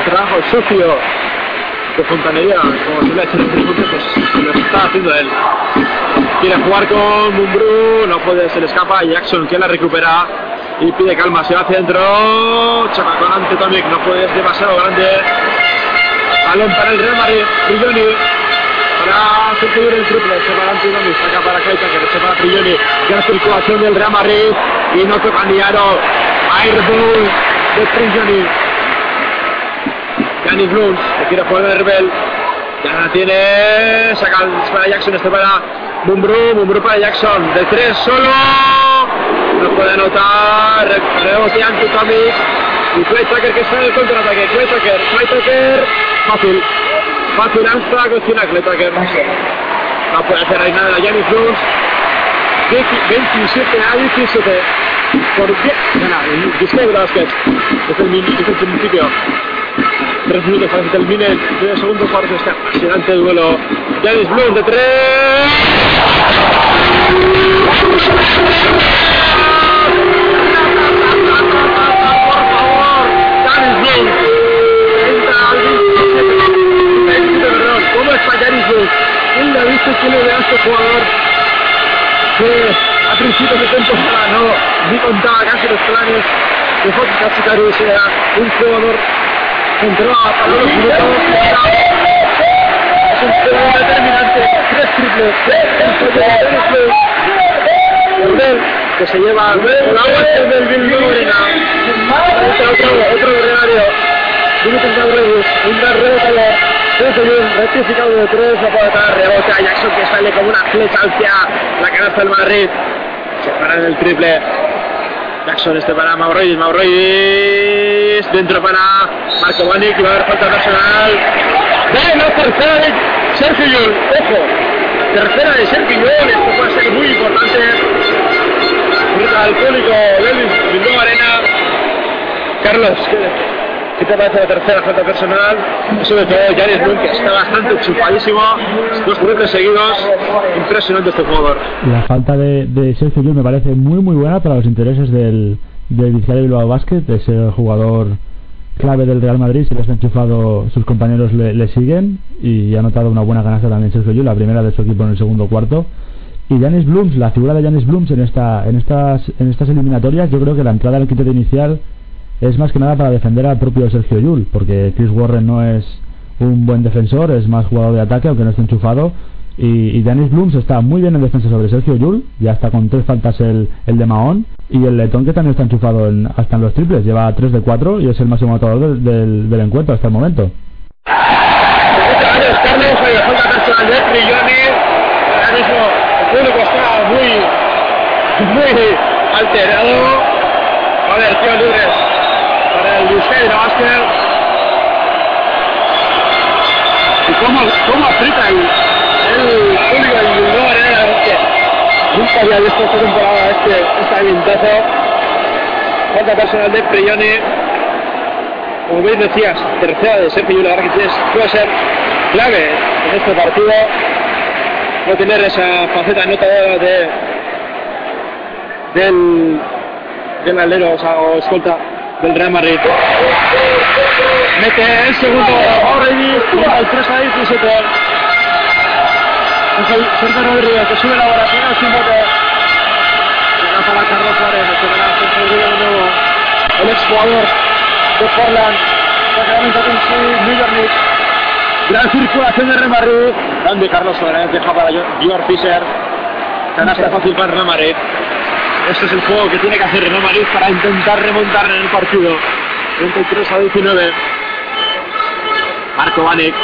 Trabajo sucio de fontanería, como se le ha hecho en el pues lo está haciendo él. Quiere jugar con Mumbrú, no puede, se le escapa. Jackson que la recupera y pide calma, se va hacia adentro. Choca con Antetomic, no puede, es demasiado grande. Balón para el Real Madrid, Brilloni. Para Sergio el triple, se va Antetomic, saca para Kaita, que se para Brilloni. Gran circulación del Real Madrid y no toca ni aro. Airball de Brilloni. Yannis Blum, que quiere jugar de Rebel. Ya la tiene. Saca para Jackson, este para Mumbrú. Mumbrú para Jackson. De tres solo. No puede anotar. Rebote ante Tomic. Y Playtaker que está en el contraataque. Playtaker, Playtaker. Fácil. Fácil hasta con Chinacle Taker. No puede hacer ahí nada. Janis Jones. 27 a 17. Por 10. Gana. 19 Vázquez. Desde el, desde el principio. 3 minutos para que termine el primer segundo cuarto. Este apasionante duelo. Janis Blues de 3. Blum? ¿Quién le quién le a este jugador? Que a principios de temporada no ni contaba casi los planes de Fox Casi sea un jugador entró a para los minutos. Es un juego determinante. Tres triples. Gabriel, que se lleva la vuelta del Bilbao Arena. Otro, otro gregario. De Reyes. Un rebotador. Desde rectificado de tres. No puede dar rebote a Jackson que sale como una flecha hacia la canasta del Madrid. Se para en el triple. Jackson este para Mauriz, Mauriz dentro para Marco Bani que va a haber falta personal. ¡Dale, la tercera de Sergio Yul! ¡Ojo! Tercera de Sergio Yul, esto puede ser muy importante. Fruta alcohólico del Bilbao Arena. Carlos, ¿qué, ¿qué te parece la tercera falta personal? Sobre todo Janis Blum, que está bastante chupadísimo. Dos triples seguidos. Impresionante este jugador. La falta de, de Sergio Llull me parece muy muy buena para los intereses del, del Vizcaya Bilbao Basket, es el jugador clave del Real Madrid, si le está enchufado sus compañeros le, le, siguen y ha notado una buena canasta también Sergio Llull, la primera de su equipo en el segundo cuarto. Y Janis Blums, la figura de Janis Blums en, esta, en, estas, en estas eliminatorias, yo creo que la entrada al quinteto inicial es más que nada para defender al propio Sergio Llull, porque Chris Warren no es un buen defensor, es más jugador de ataque, aunque no esté enchufado. Y, y Janis Blums está muy bien en defensa sobre Sergio Llull, ya está con tres faltas el, el de Mahón. Y el Letón que también está enchufado en, hasta en los triples, lleva 3 de 4 y es el máximo anotador del, del, encuentro hasta el momento. Muy, alterado. A ver, tío de Básquet. Y cómo, cómo aprieta el, el público del Bilbao que nunca había visto esta temporada este, este ambientazo. Falta personal de Prilloni. Como bien decías, tercera de Sergio que tienes, puede ser clave en este partido. No tener esa faceta notadora de del, del alero o, sea, o escolta del Real Madrid. Mete el segundo toma el 3 a 17. Sergio Rodríguez que sube la bola, tiene el bote. Llega para Carlos Suárez, que Sergio Rodríguez de nuevo. El exjugador de Portland. Sacramento Kings, New York Knicks. Gran circulación de Real Madrid. Grande Carlos Suárez, deja para George Fisher. Canasta fácil para Real Madrid. Este es el juego que tiene que hacer Real Madrid para intentar remontar en el partido. 33 a 19. Marco Vanik.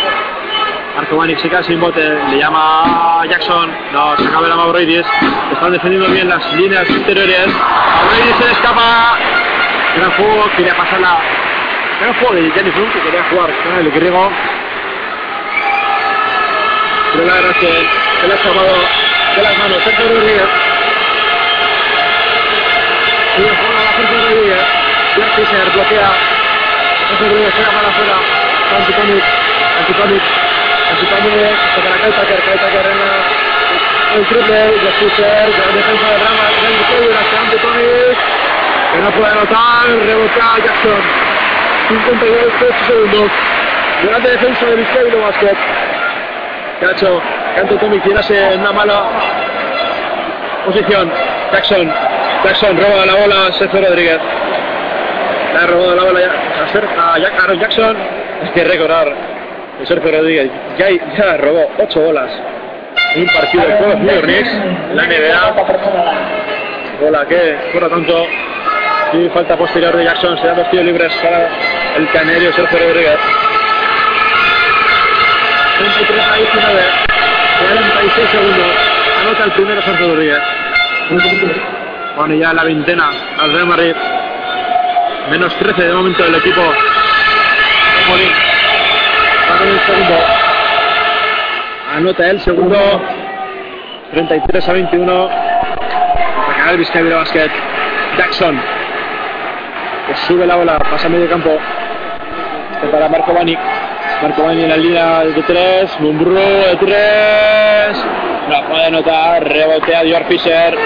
Marco Vanik se queda sin bote. Le llama Jackson. No, se acaba la Mavroidis. Están defendiendo bien las líneas interiores. Mavroidis se le escapa. Gran juego. Quería pasar la. Gran juego de Jenny Flum que quería jugar con el griego. Pero la verdad es que se le ha escapado de las manos. Y le juega la fuerza de Rodríguez. Black Fisher bloquea. Sergio Rodríguez se para afuera. Antiponic. anticipadamente para Kyle Tucker, Kyle Tucker en la, el triple, de Fisher, gran defensa de Rama, gran hacia ante Tomic, que no puede anotar, rebota Jackson, 52 segundos, gran defensa de Vizcaya Basket, que ha hecho que Ante Tomic tirase en una mala posición, Jackson, Jackson roba la bola, Sergio Rodríguez, le ha robado la bola a, a Jack, Aaron Jackson, hay que recordar que Sergio Rodríguez ya, ya robó 8 bolas un partido de juegos Knicks, la NBA, bola que por tanto. Y falta posterior de Jackson, se dan dos tiros libres para el canario Sergio Rodríguez. 33 a 19, 46 segundos, anota el primero Sergio Rodríguez. Bueno, ya la veintena al Real Madrid. Menos 13 de momento del equipo. El segundo. Anota el segundo. 33 a 21. Para ganar el Vizcaya Basket. Jackson. Que sube la bola, pasa a medio campo. Este para Marco Bani. Marco Bani en la línea de 3. Mumbrú de 3. No puede anotar. Rebotea Dior Fischer.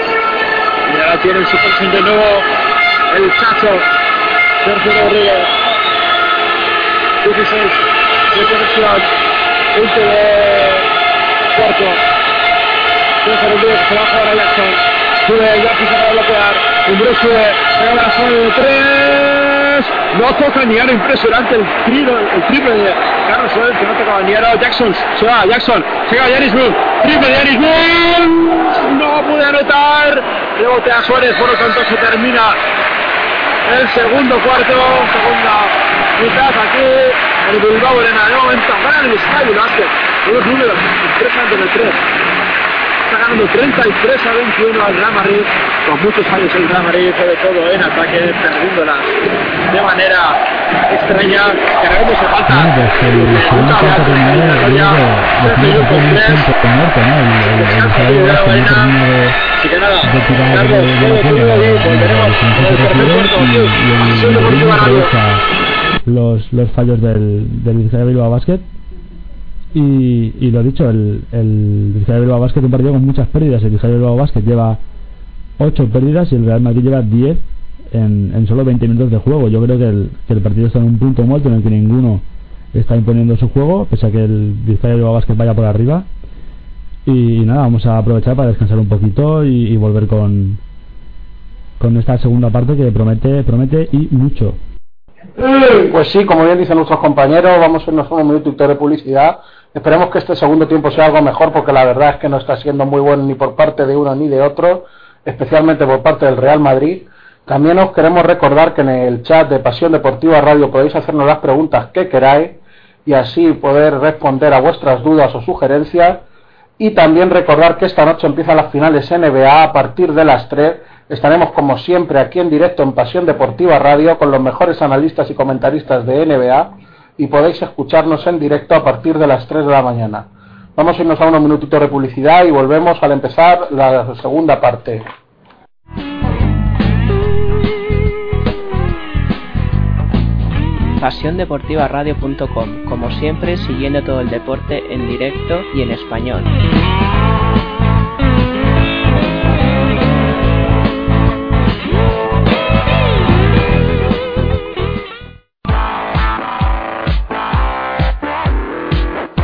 Y ahora tiene el super de nuevo. El Chacho. Sergio Rodríguez. 16 de conexión. 20 de cuarto. Sergio Rodríguez se va a jugar a Jackson. Sube Jackson para bloquear. Umbrú sube. Pega la zona de 3. No toca Niaro, impresionante el el triple de Carlos Soler que no tocaba Niaro. Jackson, se va, Jackson, llega Yanis Boone, triple de no puede anotar. Rebote a Suárez, por lo tanto se termina el segundo cuarto, segunda mitad aquí en Bilbao Arena. De momento, gana el Vizcaya Basket. Los números, interesantes del 3. Está ganando 33 a 21 al Real Madrid, con muchos fallos el Real Madrid, sobre todo en ataque, perdiéndolas de manera extraña. Cargamos a falta. Bueno, pues el que que nada, Carlos, todo tuyo y volveremos con el tercer cuarto. Deportiva Radio. los, los fallos del, del Bilbao Basket y, y lo dicho, el, el Vizcaya Bilbao Basket un partido con muchas pérdidas. El Vizcaya Bilbao Basket lleva 8 pérdidas y el Real Madrid lleva 10 en, solo 20 minutos de juego. Yo creo que el, partido está en un punto muerto en el que ninguno está imponiendo su juego, pese a que el Vizcaya Bilbao Basket vaya por arriba. Y, nada, vamos a aprovechar para descansar un poquito y, volver con, con esta segunda parte que promete, promete y mucho. Pues sí, como bien dicen nuestros compañeros, vamos a irnos a un minuto de publicidad. Esperemos que este segundo tiempo sea algo mejor, porque la verdad es que no está siendo muy bueno ni por parte de uno ni de otro, especialmente por parte del Real Madrid. También os queremos recordar que en el chat de Pasión Deportiva Radio podéis hacernos las preguntas que queráis y así poder responder a vuestras dudas o sugerencias. Y también recordar que esta noche empiezan las finales NBA a partir de las 3. Estaremos como siempre aquí en directo en Pasión Deportiva Radio con los mejores analistas y comentaristas de NBA y podéis escucharnos en directo a partir de las 3 de la mañana. Vamos a irnos a unos minutitos de publicidad y volvemos al empezar la segunda parte. pasiondeportivaradio.com, como siempre siguiendo todo el deporte en directo y en español.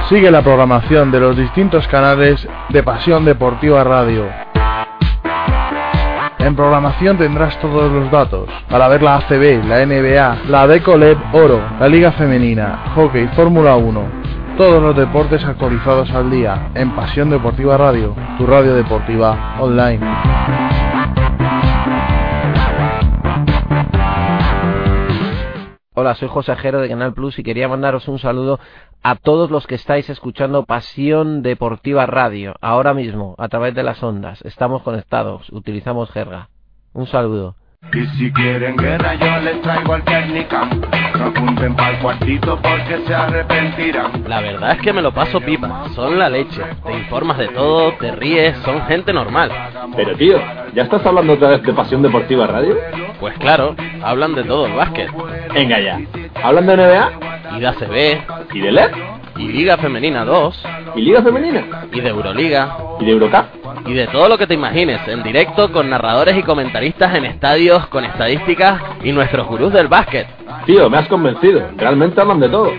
Sigue la programación de los distintos canales de Pasión Deportiva Radio. En programación tendrás todos los datos para ver la ACB, la NBA, la Decoleb Oro, la Liga Femenina, Hockey, Fórmula 1. Todos los deportes actualizados al día en Pasión Deportiva Radio, tu radio deportiva online. Soy José Jero de Canal Plus y quería mandaros un saludo a todos los que estáis escuchando Pasión Deportiva Radio, ahora mismo, a través de las ondas. Estamos conectados, utilizamos jerga. Un saludo. Y si quieren guerra yo les traigo al Technican No apunten pa'l cuartito porque se arrepentirán La verdad es que me lo paso pipa, son la leche. Te informas de todo, te ríes, son gente normal. Pero tío, ¿ya estás hablando otra vez de Pasión Deportiva Radio? Pues claro, hablan de todo el básquet. Venga ya. ¿Hablan de NBA? Y de ACB. ¿Y de LED? Y Liga Femenina 2. ¿Y Liga Femenina? Y de Euroliga. ¿Y de Eurocup? Y de todo lo que te imagines, en directo con narradores y comentaristas en estadios, con estadísticas y nuestros gurús del básquet. Tío, me has convencido. Realmente hablan de todo.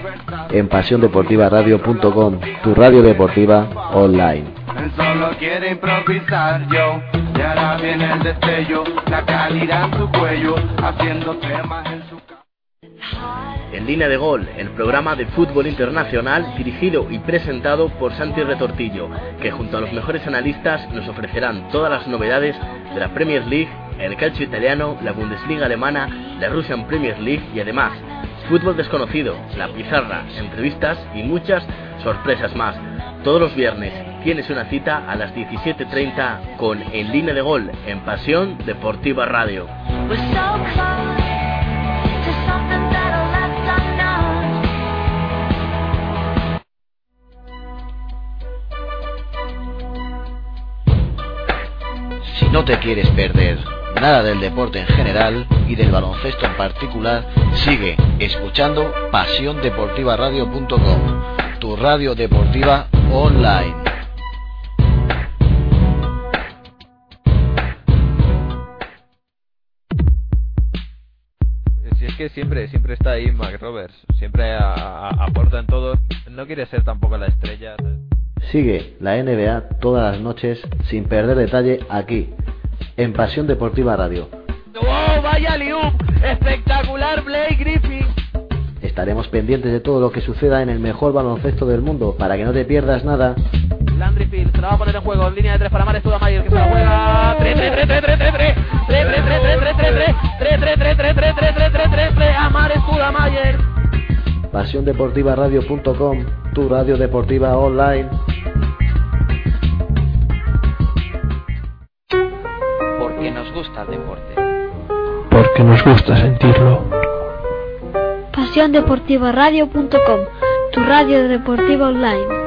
En pasiondeportivaradio.com, tu radio deportiva online. Él solo quiere improvisar yo. Y ahora viene el destello, la calidad en su cuello, haciendo temas en su En línea de gol, el programa de fútbol internacional dirigido y presentado por Santi Retortillo, que junto a los mejores analistas nos ofrecerán todas las novedades de la Premier League, el calcio italiano, la Bundesliga alemana, la Russian Premier League y además fútbol desconocido, la pizarra, entrevistas y muchas sorpresas más. Todos los viernes tienes una cita a las 17.30 con En línea de gol en Pasión Deportiva Radio. No te quieres perder nada del deporte en general y del baloncesto en particular, sigue escuchando pasiondeportivaradio.com, tu radio deportiva online. Si es que siempre, siempre está ahí Mac Roberts, siempre aporta en todo. No quiere ser tampoco la estrella. Sigue la NBA todas las noches sin perder detalle aquí, en Pasión Deportiva Radio. ¡Oh, vaya liup! ¡Espectacular Blake Griffin! Estaremos pendientes de todo lo que suceda en el mejor baloncesto del mundo para que no te pierdas nada. Landry Field se la va a poner en juego en línea de tres para Mares Tudamayer que se la juega. 3 3 3 3 3 3 3 3 3 3 3 3 3 3 3 3 3 3 3 3 3 3 3 a Mares Tudamayer. pasiondeportivaradio.com, tu radio deportiva online. Porque nos gusta el deporte. Porque nos gusta sentirlo. PasiónDeportivaRadio.com, tu radio deportiva online.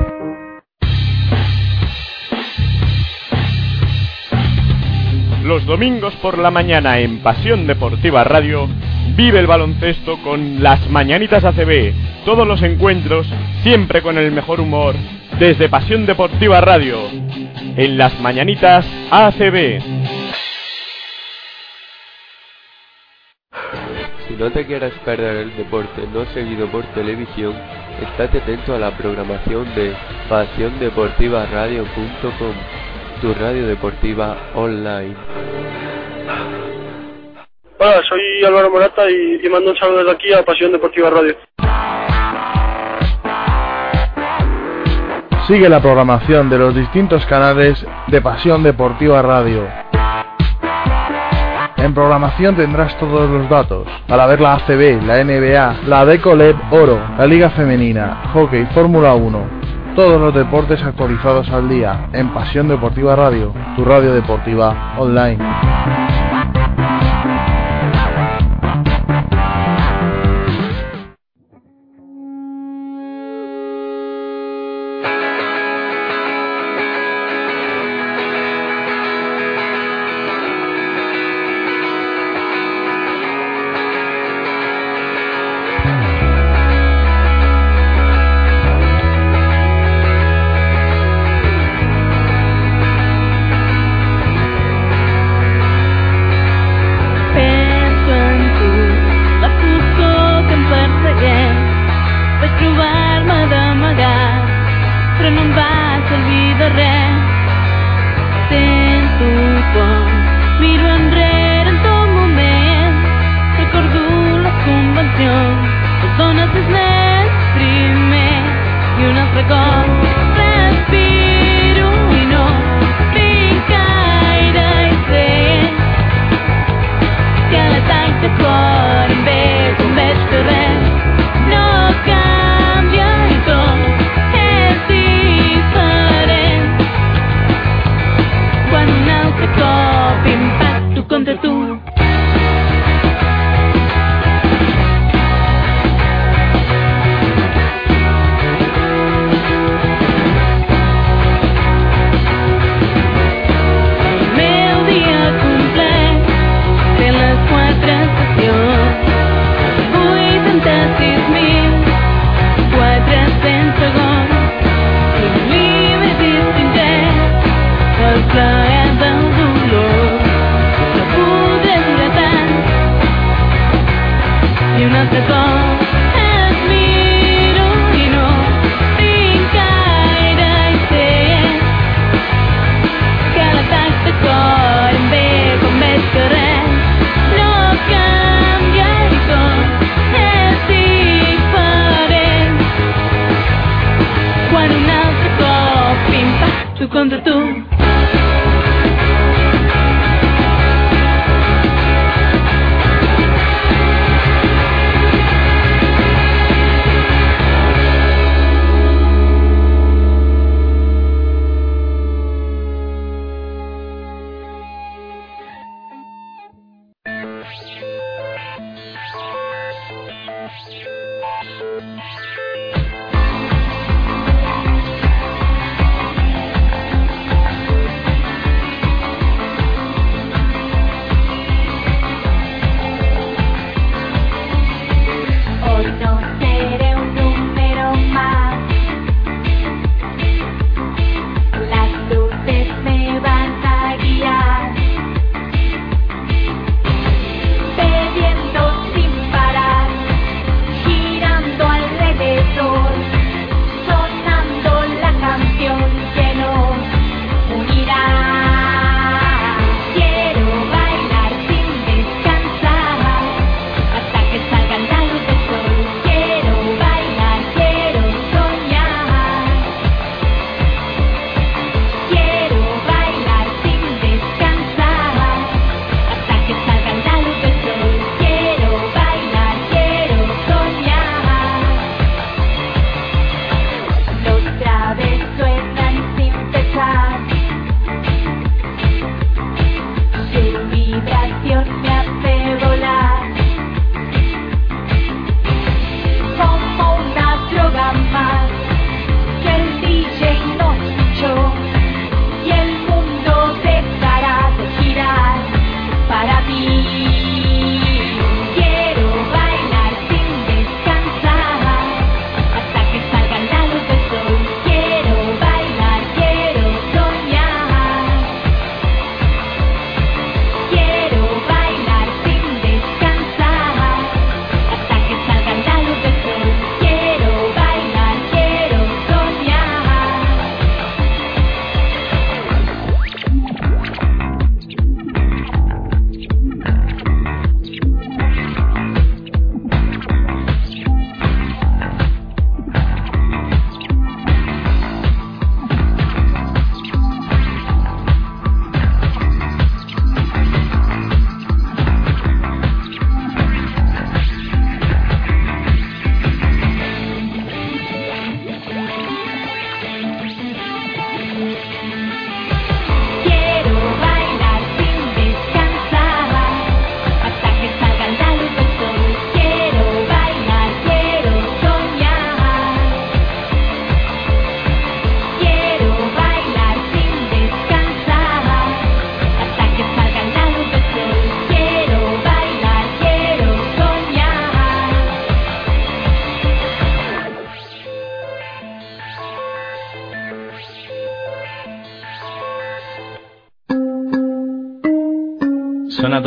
Los domingos por la mañana en Pasión Deportiva Radio, vive el baloncesto con las Mañanitas ACB, todos los encuentros, siempre con el mejor humor, desde Pasión Deportiva Radio, en las Mañanitas ACB. Si no te quieres perder el deporte no seguido por televisión, estate atento a la programación de pasiondeportivaradio.com, tu radio deportiva online. Hola, soy Álvaro Morata y, mando un saludo desde aquí a Pasión Deportiva Radio. Sigue la programación de los distintos canales de Pasión Deportiva Radio. En programación tendrás todos los datos para ver la ACB, la NBA, la Decoleb Oro, la Liga Femenina, Hockey, Fórmula 1. Todos los deportes actualizados al día en Pasión Deportiva Radio, tu radio deportiva online.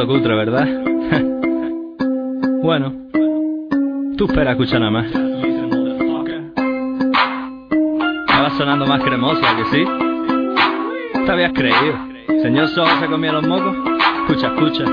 Todo cutre, ¿verdad? bueno, tú espera, escucha nada más. Me va sonando más cremosa, que sí? Te habías creído. Señor Soho se comía los mocos. Escucha, escucha.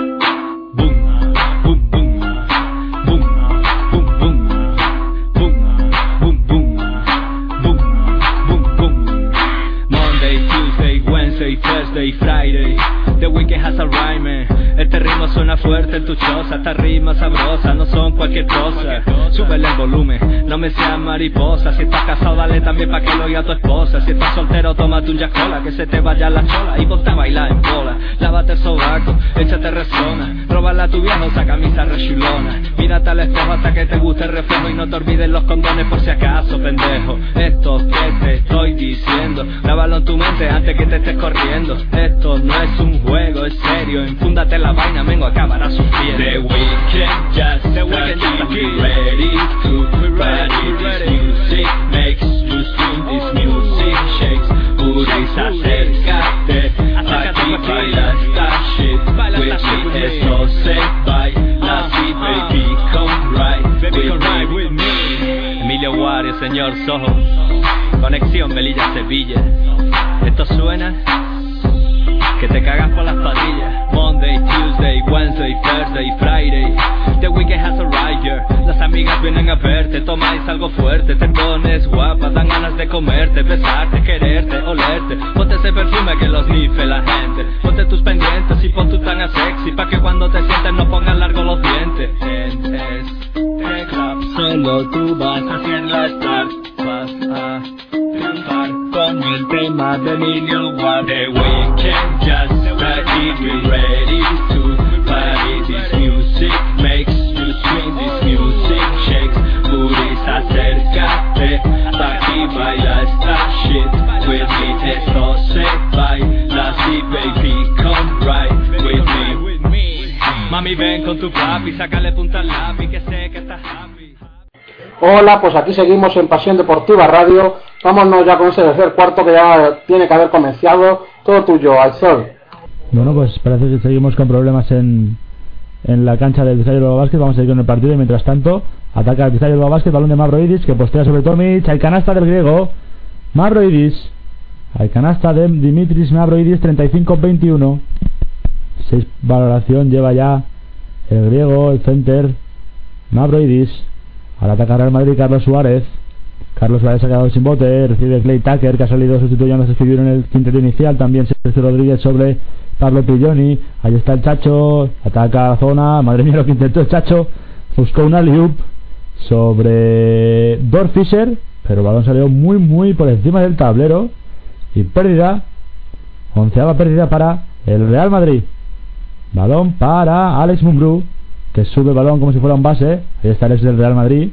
Ritmo en tu choza. Esta rima sabrosa, no son cualquier cosa. Súbele el volumen, no me seas mariposa. Si estás casado, dale también pa' que lo oiga tu esposa. Si estás soltero, tómate un jacola, que se te vaya la chola. Y ponte a bailar en bola. Lávate el sobaco, échate resona. Róbale a tu viejo esa camisa rechulona. Mírate al espejo hasta que te guste el reflejo. Y no te olvides los condones por si acaso, pendejo. Esto que te estoy diciendo, grábalo en tu mente antes que te estés corriendo. Esto no es un juego, es serio. Enfúndate la vaina, vengo acabarás sufriendo. The weekend just The weekend started. aquí. Ready to We ready, we This ready. music makes you swing. This music shakes. Puris, acércate. Aquí baila esta shit. With me, esto se baila así, Uh, uh. baby. Come right Baby, with come ride me. with me. Emilio Wario, señor Soho. Conexión Melilla Sevilla. Esto suena que te cagas por las patillas. Monday, Tuesday, Wednesday, Thursday, Friday. The weekend has arrived, yeah. Las amigas vienen a verte, tomáis algo fuerte, te pones guapa, dan ganas de comerte, besarte, quererte, olerte. Ponte ese perfume que los nife la gente. Ponte tus pendientes y pon tu tanga sexy, pa' que cuando te sientes no pongan largo los dientes. En este club solo tú vas la start, vas a triunfar con el tema de Million Watt. The weekend we ready to party. This music makes you swing, this music shakes. Booties, acércate, pa' aquí baila esta shit. With me esto se baila, sí baby, come right with me. Mami ven con tu papi, sácale punta al lápiz, que sé que estás happy. Hola, pues aquí seguimos en Pasión Deportiva Radio. Vámonos ya con ese tercer cuarto que ya tiene que haber comenzado. Todo tuyo, al. Bueno, pues parece que seguimos con problemas en, en la cancha del Bilbao Basket. Vamos a seguir con el partido y mientras tanto ataca el Bilbao Basket, balón de Mavroidis que postea sobre Tomic. Hay canasta del griego. Mavroidis. Hay canasta de Dimitris Mavroidis 35-21. 6 valoración lleva ya el griego, el center. Mavroidis. Ahora ataca Real Madrid Carlos Suárez. Carlos Suárez ha quedado sin bote. Recibe Clay Tucker que ha salido sustituyendo a escribir en el quinteto inicial. También Sergio Rodríguez sobre Pablo Pilloni. Ahí está el Chacho. Ataca a zona. Madre mía lo que intentó el Chacho. Buscó una liup sobre Dor Fisher. Pero el balón salió muy muy por encima del tablero. Y pérdida. Onceava pérdida para el Real Madrid. Balón para Alex Mumbrú que sube el balón como si fuera un base. Ahí está Alex del Real Madrid.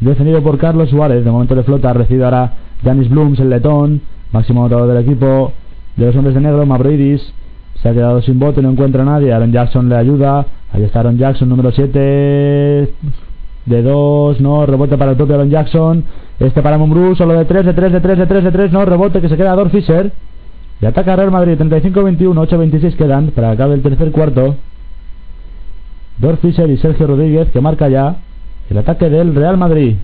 Defendido por Carlos Suárez. De momento de flota. Recibe ahora Janis Blooms, el letón. Máximo anotador del equipo de los hombres de negro. Mavroidis. Se ha quedado sin bote. No encuentra a nadie. Aaron Jackson le ayuda. Ahí está Aaron Jackson, número 7. De 2. No. Rebote para el propio Aaron Jackson. Este para Mumbrú. Solo de 3, de 3, de 3, de 3, de 3. No. Rebote que se queda Dor Fisher. Y ataca Real Madrid. 35-21. 8-26 quedan para acabe el tercer cuarto. Dor Fischer y Sergio Rodríguez que marca ya el ataque del Real Madrid.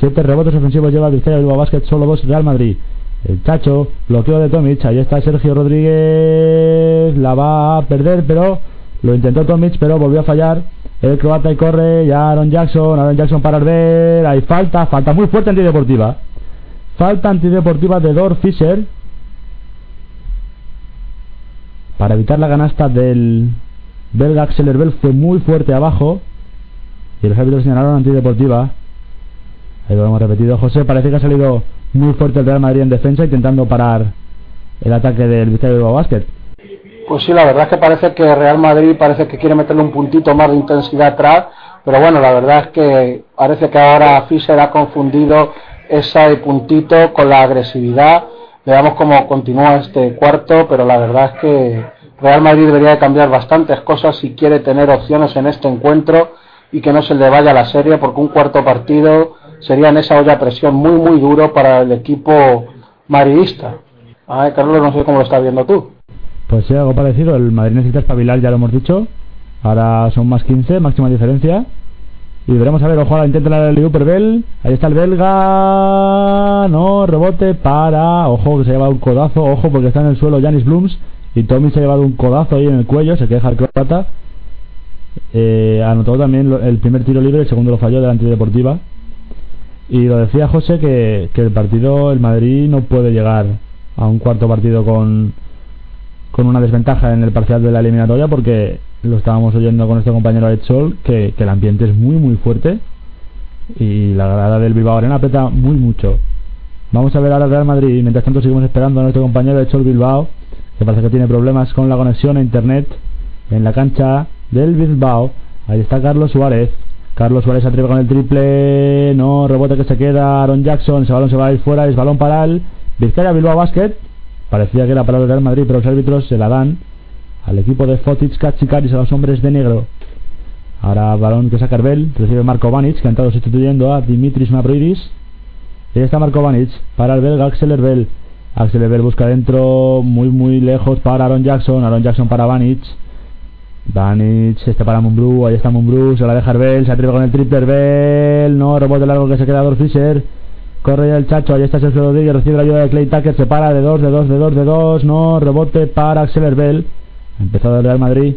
Siete rebotes ofensivos lleva el Vizcaya Bilbao Basket, solo dos Real Madrid. El Chacho, bloqueo de Tomic, ahí está Sergio Rodríguez, la va a perder, pero lo intentó Tomic, pero volvió a fallar. El croata y corre, ya Aaron Jackson, Aaron Jackson para Arder, hay falta, falta muy fuerte antideportiva. Falta antideportiva de Dor Fischer. Para evitar la ganasta del belga Axel Herbel fue muy fuerte abajo. Y los árbitros señalaron antideportiva. Ahí lo hemos repetido. José parece que ha salido muy fuerte el Real Madrid en defensa intentando parar el ataque del Vizcaya Bilbao Basket. Pues sí, la verdad es que parece que Real Madrid parece que quiere meterle un puntito más de intensidad atrás, pero bueno, la verdad es que parece que ahora Fischer ha confundido ese puntito con la agresividad. Veamos cómo continúa este cuarto, pero la verdad es que Real Madrid debería de cambiar bastantes cosas si quiere tener opciones en este encuentro y que no se le vaya la serie, porque un cuarto partido sería en esa olla presión muy muy duro para el equipo madridista. Ay, Carlos, no sé cómo lo estás viendo tú. Pues sí, algo parecido. El Madrid necesita espabilar, ya lo hemos dicho. Ahora son más 15, máxima diferencia. Y veremos a ver, ojo, ahora intenta la de Bell. Ahí está el belga. No, rebote para. Ojo, que se ha llevado un codazo. Ojo, porque está en el suelo Janis Blooms. Y Tommy se ha llevado un codazo ahí en el cuello. Se queja el croata. Eh, anotó también el primer tiro libre, el segundo lo falló de la antideportiva. Y lo decía José que, que el partido, el Madrid no puede llegar a un cuarto partido con, con una desventaja en el parcial de la eliminatoria porque lo estábamos oyendo con nuestro compañero Ed Sol que, que el ambiente es muy muy fuerte y la grada del Bilbao Arena aprieta muy mucho. Vamos a ver ahora Real Madrid. Mientras tanto seguimos esperando a nuestro compañero Ed Sol Bilbao que parece que tiene problemas con la conexión a internet en la cancha del Bilbao. Ahí está Carlos Suárez. Carlos Suárez se atreve con el triple. No, rebote que se queda. Aaron Jackson. Ese balón se va a ir fuera. Es balón para el Vizcaya Bilbao Basket. Parecía que era para el Real Madrid, pero los árbitros se la dan al equipo de Fotic Katsikaris, a los hombres de negro. Ahora balón que saca Arbel. Recibe Marco Vanic, que ha entrado sustituyendo a Dimitris Mavroidis. Y ahí está Marco Vanic para el belga Axel Herbel. Axel Herbel busca dentro, muy muy lejos para Aaron Jackson. Aaron Jackson para Vanic. Vanic, este para Mumbrú, ahí está Mumbrú, se la deja Herbel, se atreve con el triple Herbel, no, rebote largo que se queda Dor Fischer. Corre ya el Chacho, ahí está Sergio Rodríguez, recibe la ayuda de Clay Tucker, se para de dos, de dos, de dos, de dos, no, rebote para Axel Herbel. Empezado el Real Madrid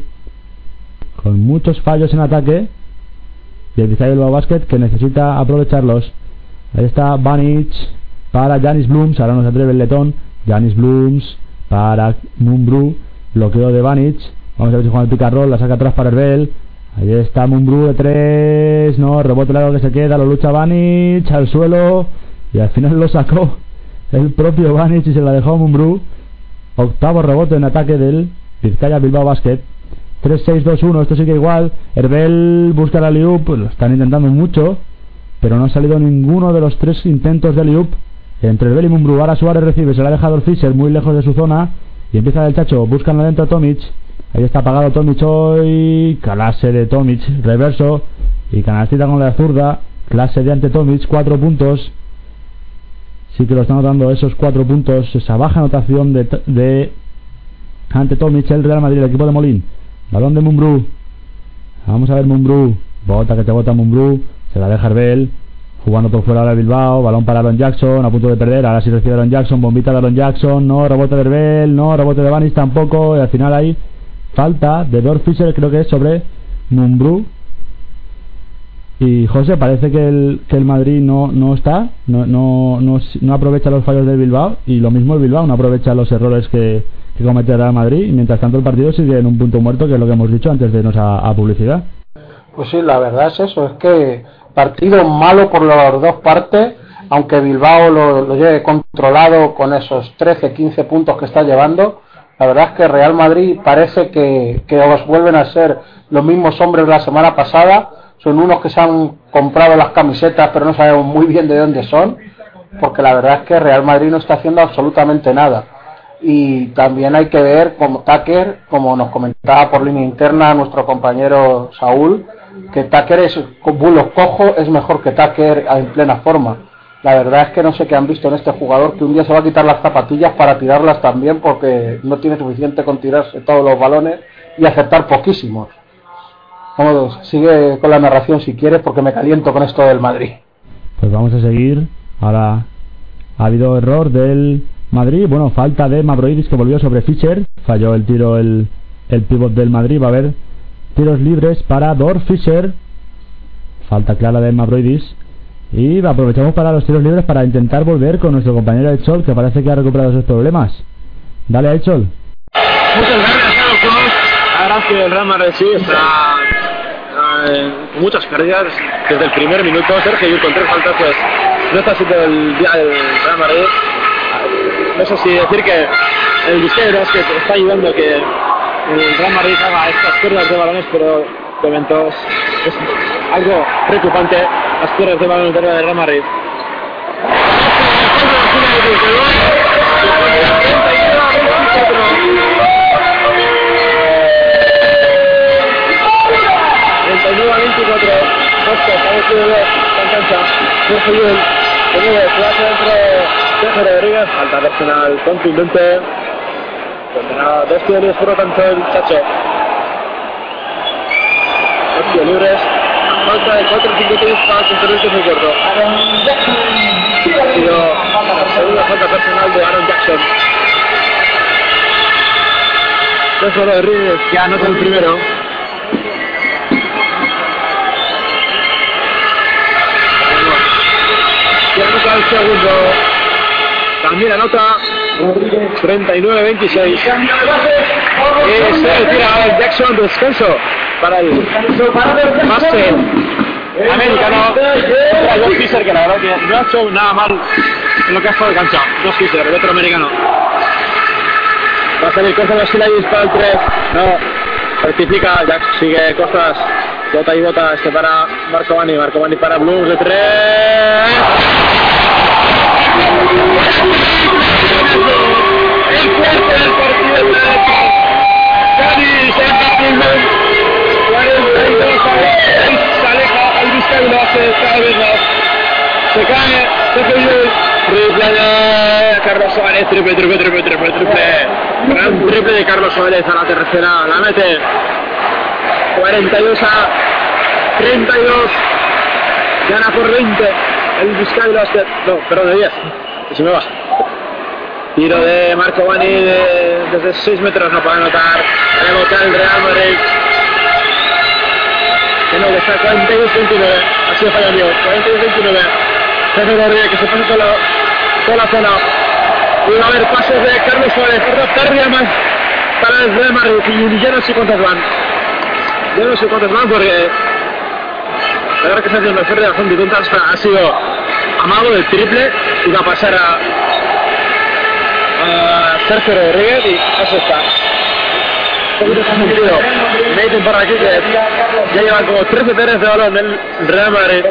con muchos fallos en ataque. Y el Bilbao Basket que necesita aprovecharlos. Ahí está Banic para Janis Blooms, ahora no se atreve el letón. Janis Blooms para Mumbrú, bloqueo de Banic. Vamos a ver si juega el roll, la saca atrás para Herbel. Ahí está Mumbrú de tres, no, rebote largo que se queda, lo lucha Banic al suelo y al final lo sacó el propio Banic y se la dejó a Mumbrú. Octavo rebote en ataque del Vizcaya Bilbao Basket. 3-6-2-1, esto sigue igual. Herbel busca la Liup, lo están intentando mucho, pero no ha salido ninguno de los tres intentos de Liup. Entre Herbel y Mumbrú, ahora Suárez recibe, se la ha dejado el Fischer muy lejos de su zona y empieza el Chacho, buscan adentro a Tomic. Ahí está apagado Tomic hoy, clase de Tomic, reverso y canastita con la zurda, clase de ante Tomic, cuatro puntos. Sí que lo están notando esos cuatro puntos, esa baja anotación de, de ante Tomic, el Real Madrid, el equipo de Molín. Balón de Mumbrú. Vamos a ver Mumbrú. Bota que te bota Mumbrú. Se la deja Herbel. Jugando por fuera de Bilbao. Balón para Aaron Jackson. A punto de perder. Ahora sí recibe Aaron Jackson. Bombita de Aaron Jackson. No. Rebote de Herbel. No. Rebote de Vanis tampoco. Y al final hay falta de Dor Fisher. Creo que es sobre Mumbrú. Y José, parece que el, que el Madrid no, no está, no, no, no, aprovecha los fallos del Bilbao y lo mismo el Bilbao no aprovecha los errores que, que comete el Real Madrid y mientras tanto el partido sigue en un punto muerto que es lo que hemos dicho antes de irnos a publicidad. Pues sí, la verdad es eso, es que partido malo por las dos partes, aunque Bilbao lo, lleve controlado con esos 13-15 puntos que está llevando, la verdad es que Real Madrid parece que, que os vuelven a ser los mismos hombres de la semana pasada, son unos que se han comprado las camisetas pero no sabemos muy bien de dónde son, porque la verdad es que Real Madrid no está haciendo absolutamente nada. Y también hay que ver como Tucker, como nos comentaba por línea interna nuestro compañero Saúl, que Tucker es con bulos cojo es mejor que Tucker en plena forma. La verdad es que no sé qué han visto en este jugador que un día se va a quitar las zapatillas para tirarlas también porque no tiene suficiente con tirarse todos los balones y aceptar poquísimos. Vamos, sigue con la narración si quieres porque me caliento con esto del Madrid. Pues vamos a seguir. Ahora ha habido error del Madrid. Bueno, falta de Mavroidis que volvió sobre Fischer. Falló el tiro el, el pivot del Madrid. Va a haber tiros libres para Dor Fischer. Falta clara de Mavroidis. Y aprovechamos para los tiros libres para intentar volver con nuestro compañero Echol que parece que ha recuperado sus problemas. Dale a Echol. Muchas gracias a los dos. Es que el Real Madrid sí está eh, con muchas pérdidas desde el primer minuto. Sergio Llull con tres faltas, pues no está siendo el día del Real Madrid. No sé si decir que el es que está ayudando a que el Real Madrid haga estas pérdidas de balones, pero de momento es, algo preocupante las pérdidas de balones del Real Madrid. a 24, Costa, a ver si ve en cancha, Sergio Llull, de falta personal contundente, condenado dos tiros libres por lo tanto el Chacho. Dos libres, falta de 4.53 para el muy corto. Ha sido la segunda falta personal de Aaron Jackson. Sergio Rodríguez que anota el primero. que anota el segundo. También anota 39-26. Y se retira Alex Jackson, descanso para el máster americano. Josh Fisher, que la verdad que no ha hecho nada mal en lo que ha estado de cancha. Josh Fisher, el otro americano. Va a salir Costas Basiladis para el 3. No, rectifica, Jack sigue Costas. Bota y bota, este para Marco Bani, Marco Bani para Blues de 3. Se aleja el Vizcaya y. Se cae, se cayó, triple de Carlos Suárez, triple, triple, triple, triple, triple. Gran triple de Carlos Suárez a la tercera, la mete. 42 a 32, gana por 20 el Basket. No, perdón, de 10. Que se me va. Tiro de Marco Bani de- desde 6 metros, no puede anotar. Rebote el Real Madrid. Que no, que está 42-29. Ha sido fallo mío. 42-29. Sergio Rodríguez que se pasa toda la, toda la zona. Y va a haber pases de Carlos Suárez. Pérdida más para el Real Madrid. Y ya no sé cuántas van. Ya no sé cuántas van porque la verdad que se hace una pérdida bastante tonta. Esta Ha sido amago del triple y va a pasar a Sergio Rodríguez y eso está. Nathan para aquí que ya llevan como 13 perres de balón el Real Madrid.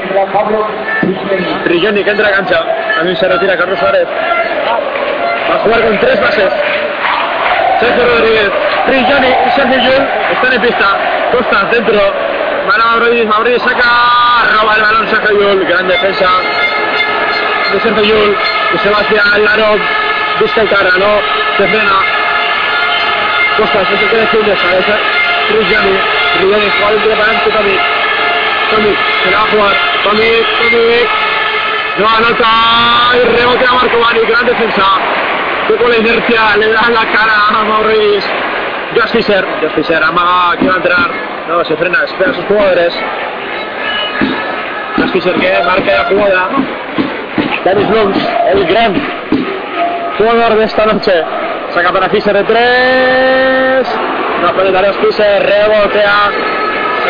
Trilloni que entra a cancha. También se retira Carlos Suárez. Va a jugar con tres bases. Sergio Rodríguez, Trilloni y Sergio Yul están en pista. Costas dentro. A Mauriz, Mauriz saca, roba el balón Sergio Yul. Gran defensa de Sergio Yul. Que se va hacia el y cara, no se frena. Costas, eso que decir de esa. Trilloni, Trilloni, jugador de para adelante Tomic. Tomic, se la va a jugar. Tomic, Tomic. No anota y rebote a Marco Bani, gran defensa. Que con la inercia le da la cara a Maurice. Josh Fisher, Josh Fisher amaga que va a entrar. No, se frena, espera a sus jugadores. Josh Fisher que marca la jugada. Dennis Blums, el gran jugador de esta noche. Saca para Fisher de tres. No puede dar Fisher, rebotea.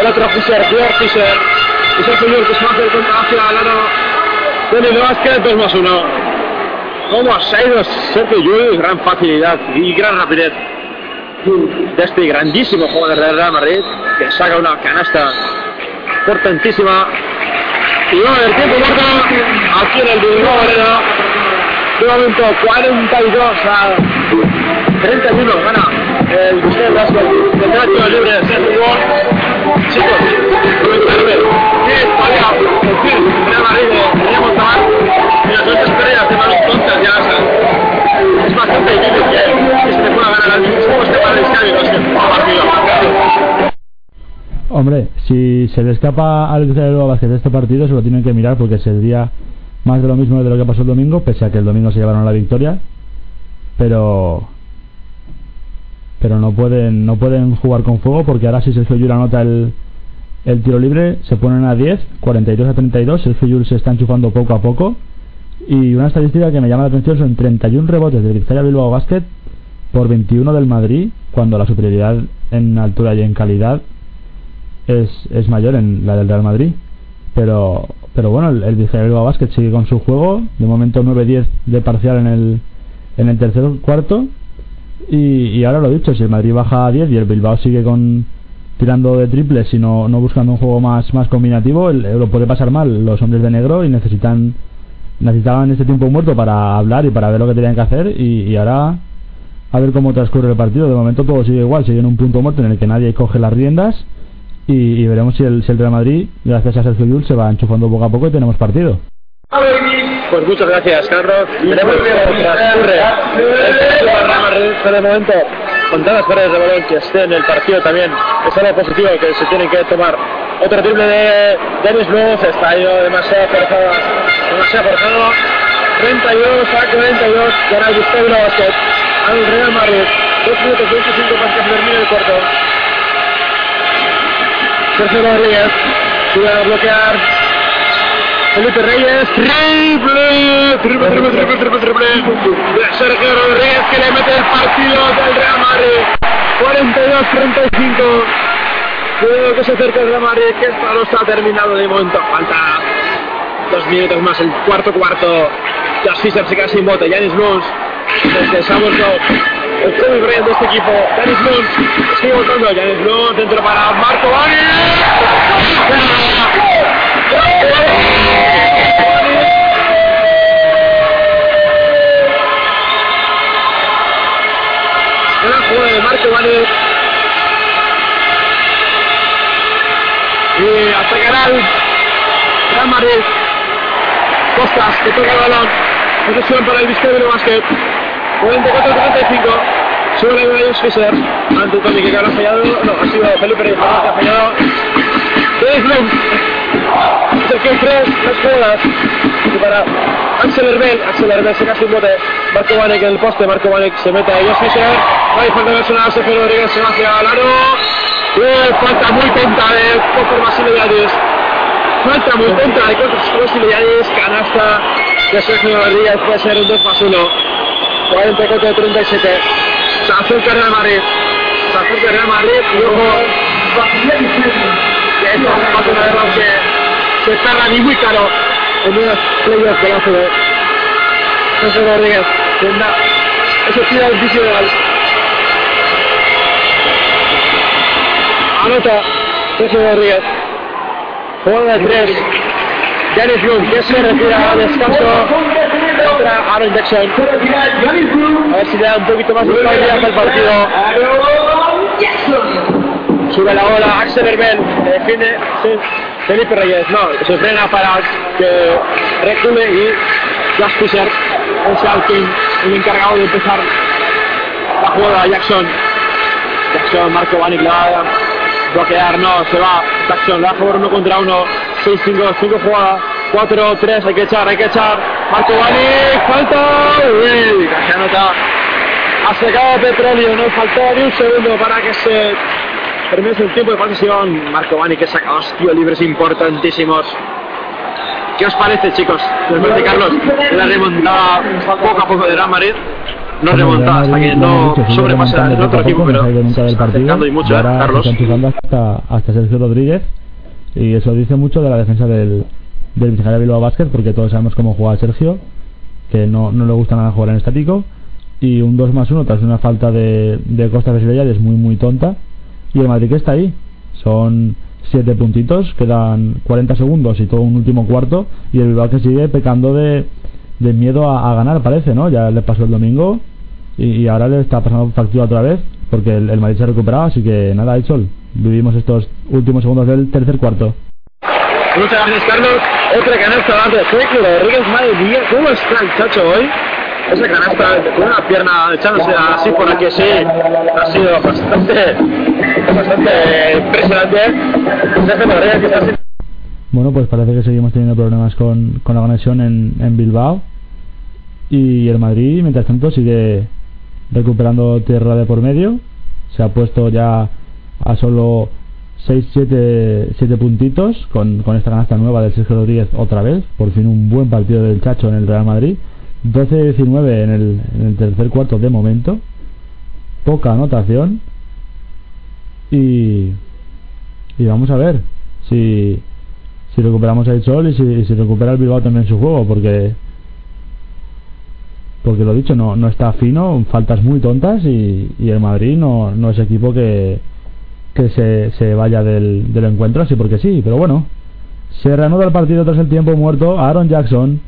El otro George Fisher. Y Sergio Llull que se va a hacer contra hacia el aro. Dennis Vázquez, 2 más 1. ¿Cómo se ha ido Sergio Llull? Gran facilidad y gran rapidez de este grandísimo jugador del Real Madrid que saca una canasta portentísima. Y va a haber tiempo muerto aquí en el Bilbao Arena. De momento 42 a 31 gana el Vicente Vasco. Tendrá tiros libres Sergio Llull. Chicos, comentarme qué todavía decir del Real Madrid de Montalbán y las noches perdidas de manos tontas ya las es bastante difícil que, se te pueda ganar al mismo este para el un partido. Hombre, si se le escapa al Bilbao Basket este partido, se lo tienen que mirar porque sería más de lo mismo de lo que pasó el domingo, pese a que el domingo se llevaron la victoria. Pero pero no pueden no pueden jugar con fuego porque ahora si Sergio Llull anota el, el tiro libre se ponen a 10, 42 a 32, Sergio Llull se está enchufando poco a poco y una estadística que me llama la atención son 31 rebotes del Vizcaya Bilbao Basket por 21 del Madrid cuando la superioridad en altura y en calidad es, es mayor en la del Real Madrid pero pero bueno el, el Bilbao Basket sigue con su juego. De momento 9-10 de parcial en el en el tercer cuarto. Y, y ahora lo dicho si el Madrid baja a 10 y el Bilbao sigue con tirando de triples y no, no buscando un juego más más combinativo el, lo puede pasar mal. Los hombres de negro y necesitan necesitaban este tiempo muerto para hablar y para ver lo que tenían que hacer y, y ahora a ver cómo transcurre el partido. De momento todo sigue igual sigue en un punto muerto en el que nadie coge las riendas y, y veremos si el, si el Real Madrid gracias a Sergio Llull se va enchufando poco a poco y tenemos partido Pues muchas gracias, Carlos. Veremos Madrid, pero de momento, con todas las pérdidas de balón que esté en el partido también, es algo positivo que se tiene que tomar. Otro triple de Dennis Luz, está ido demasiado forzado, demasiado forzado. 32 a 42, gana el Gustavo Basket al Real Madrid. 2 minutos 25 para que se termine el cuarto. Sergio Rodríguez, sigue a bloquear. Felipe Reyes, triple, triple, triple, triple, triple, triple, Sergio Rodríguez que le mete el partido del Real Madrid, 42-35, creo que se acerca el Real Madrid, que esto no está terminado de momento, falta dos minutos más, el cuarto cuarto, Josh Fisher se queda sin bote, Janis Luns, desde se el Kobe Bryant de este equipo, Janis Luns, sigue votando, Janis Luns, dentro para Marco Gran jugada de Marco Bani. Y atacará el Real Madrid. Costas, que toca el balón. Posesión para el Vizcaya Basket. 44-35. Sube la de Josh Fisher. Ante Tony que ha fallado. No, ha sido Felipe Reyes que ha fallado. El que tres las jugadas. Y para Axel Herbel. Axel Herbel se casi un bote. Marco Vanek en el poste. Marco Vanek se mete a Fisher. No hay falta personal. Sergio Rodríguez se va hacia el aro. Falta muy tonta de Coco Basilio Yadis. Falta muy tonta de Basilio Yadis. Canasta de Sergio Rodríguez. Puede ser un 2 más 1. 44 37. Se acerca el Real Madrid. Se acerca el Real Madrid. Y ojo. Que esto va a ser algo que se tarda ni muy en unos playoffs de la CB. José Rodríguez. Tendrá ese tiro adicional. Anota Sergio Rodríguez. Jugada de tres. Dennis Bloom, que se retira al descanso. Entra Aaron Jackson. A ver si le da un poquito más de estabilidad al partido. Sube la bola, Axel Herbel, que defiende sí, Felipe Reyes. No, se frena para que recule y Josh Fisher es el, el encargado de empezar la jugada. Jackson. Jackson, Marco Vanik la va a bloquear, no, se va. Jackson, la favor uno contra uno. 6, 5, 5 jugadas. 4, 3, hay que echar, hay que echar. Marco Vanik, falta. Uy, casi anota. Ha secado petróleo, no faltaba ni un segundo para que se termine el tiempo de posesión. Marco Vanik que saca dos tíos libres importantísimos. ¿Qué os parece, chicos? Después de Carlos, la remontada poco a poco de Real Madrid. No remontada hasta que no sobrepasa el otro equipo, pero del y mucho, ¿eh, Carlos. hasta, hasta Sergio Rodríguez y eso dice mucho de la defensa del, del Victoria Bilbao Basket porque todos sabemos cómo juega Sergio que no, no le gusta nada jugar en estático y un 2 más 1 tras una falta de, de Costa Vesilella es muy muy tonta y el Madrid que está ahí son 7 puntitos quedan 40 segundos y todo un último cuarto y el Bilbao que sigue pecando de, de miedo a, ganar parece ¿no? ya le pasó el domingo y, ahora le está pasando factura otra vez porque el, el Madrid se ha recuperado así que nada Sol vivimos estos últimos segundos del tercer cuarto Muchas gracias, Carlos. Otra canasta de Sergio Rodríguez. Madre mía, ¿cómo está el chacho hoy? Esa canasta con una pierna echándose así por aquí, sí. Ha sido bastante, bastante impresionante. Sergio Rodríguez que está. Bueno, pues parece que seguimos teniendo problemas con, con la conexión en, en Bilbao. Y el Madrid, mientras tanto, sigue recuperando tierra de por medio. Se ha puesto ya a solo 6, 7, 7 puntitos con, con esta canasta nueva del Sergio Rodríguez otra vez. Por fin un buen partido del Chacho en el Real Madrid. 12-19 en el, en el tercer cuarto de momento. Poca anotación. Y, y vamos a ver si, si recuperamos el Sol y si, si recupera el Bilbao también su juego. Porque porque lo dicho, no, no está fino, faltas muy tontas y, y el Madrid no, no es equipo que, que se, se vaya del, del encuentro así porque sí, pero bueno. Se reanuda el partido tras el tiempo muerto. Aaron Jackson,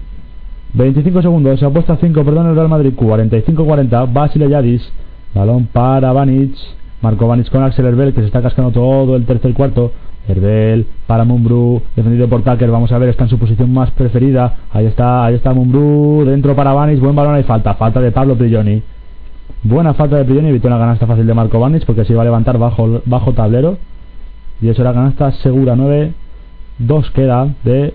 25 segundos, se ha puesto a 5, perdón, el Real Madrid, 45-40. Basile Yadis, balón para Vanic. Marco Vanic con Axel Herbel, que se está cascando todo el tercer cuarto. Herbel para Mumbrú, defendido por Tucker. Vamos a ver, está en su posición más preferida. Ahí está, ahí está Mumbrú, dentro para Vanic, buen balón, hay falta, falta de Pablo Prigioni. Buena falta de Prigioni, evitó una canasta fácil de Marco Vanic porque se iba a levantar bajo, bajo tablero. Y eso era canasta segura, 9. 2 queda de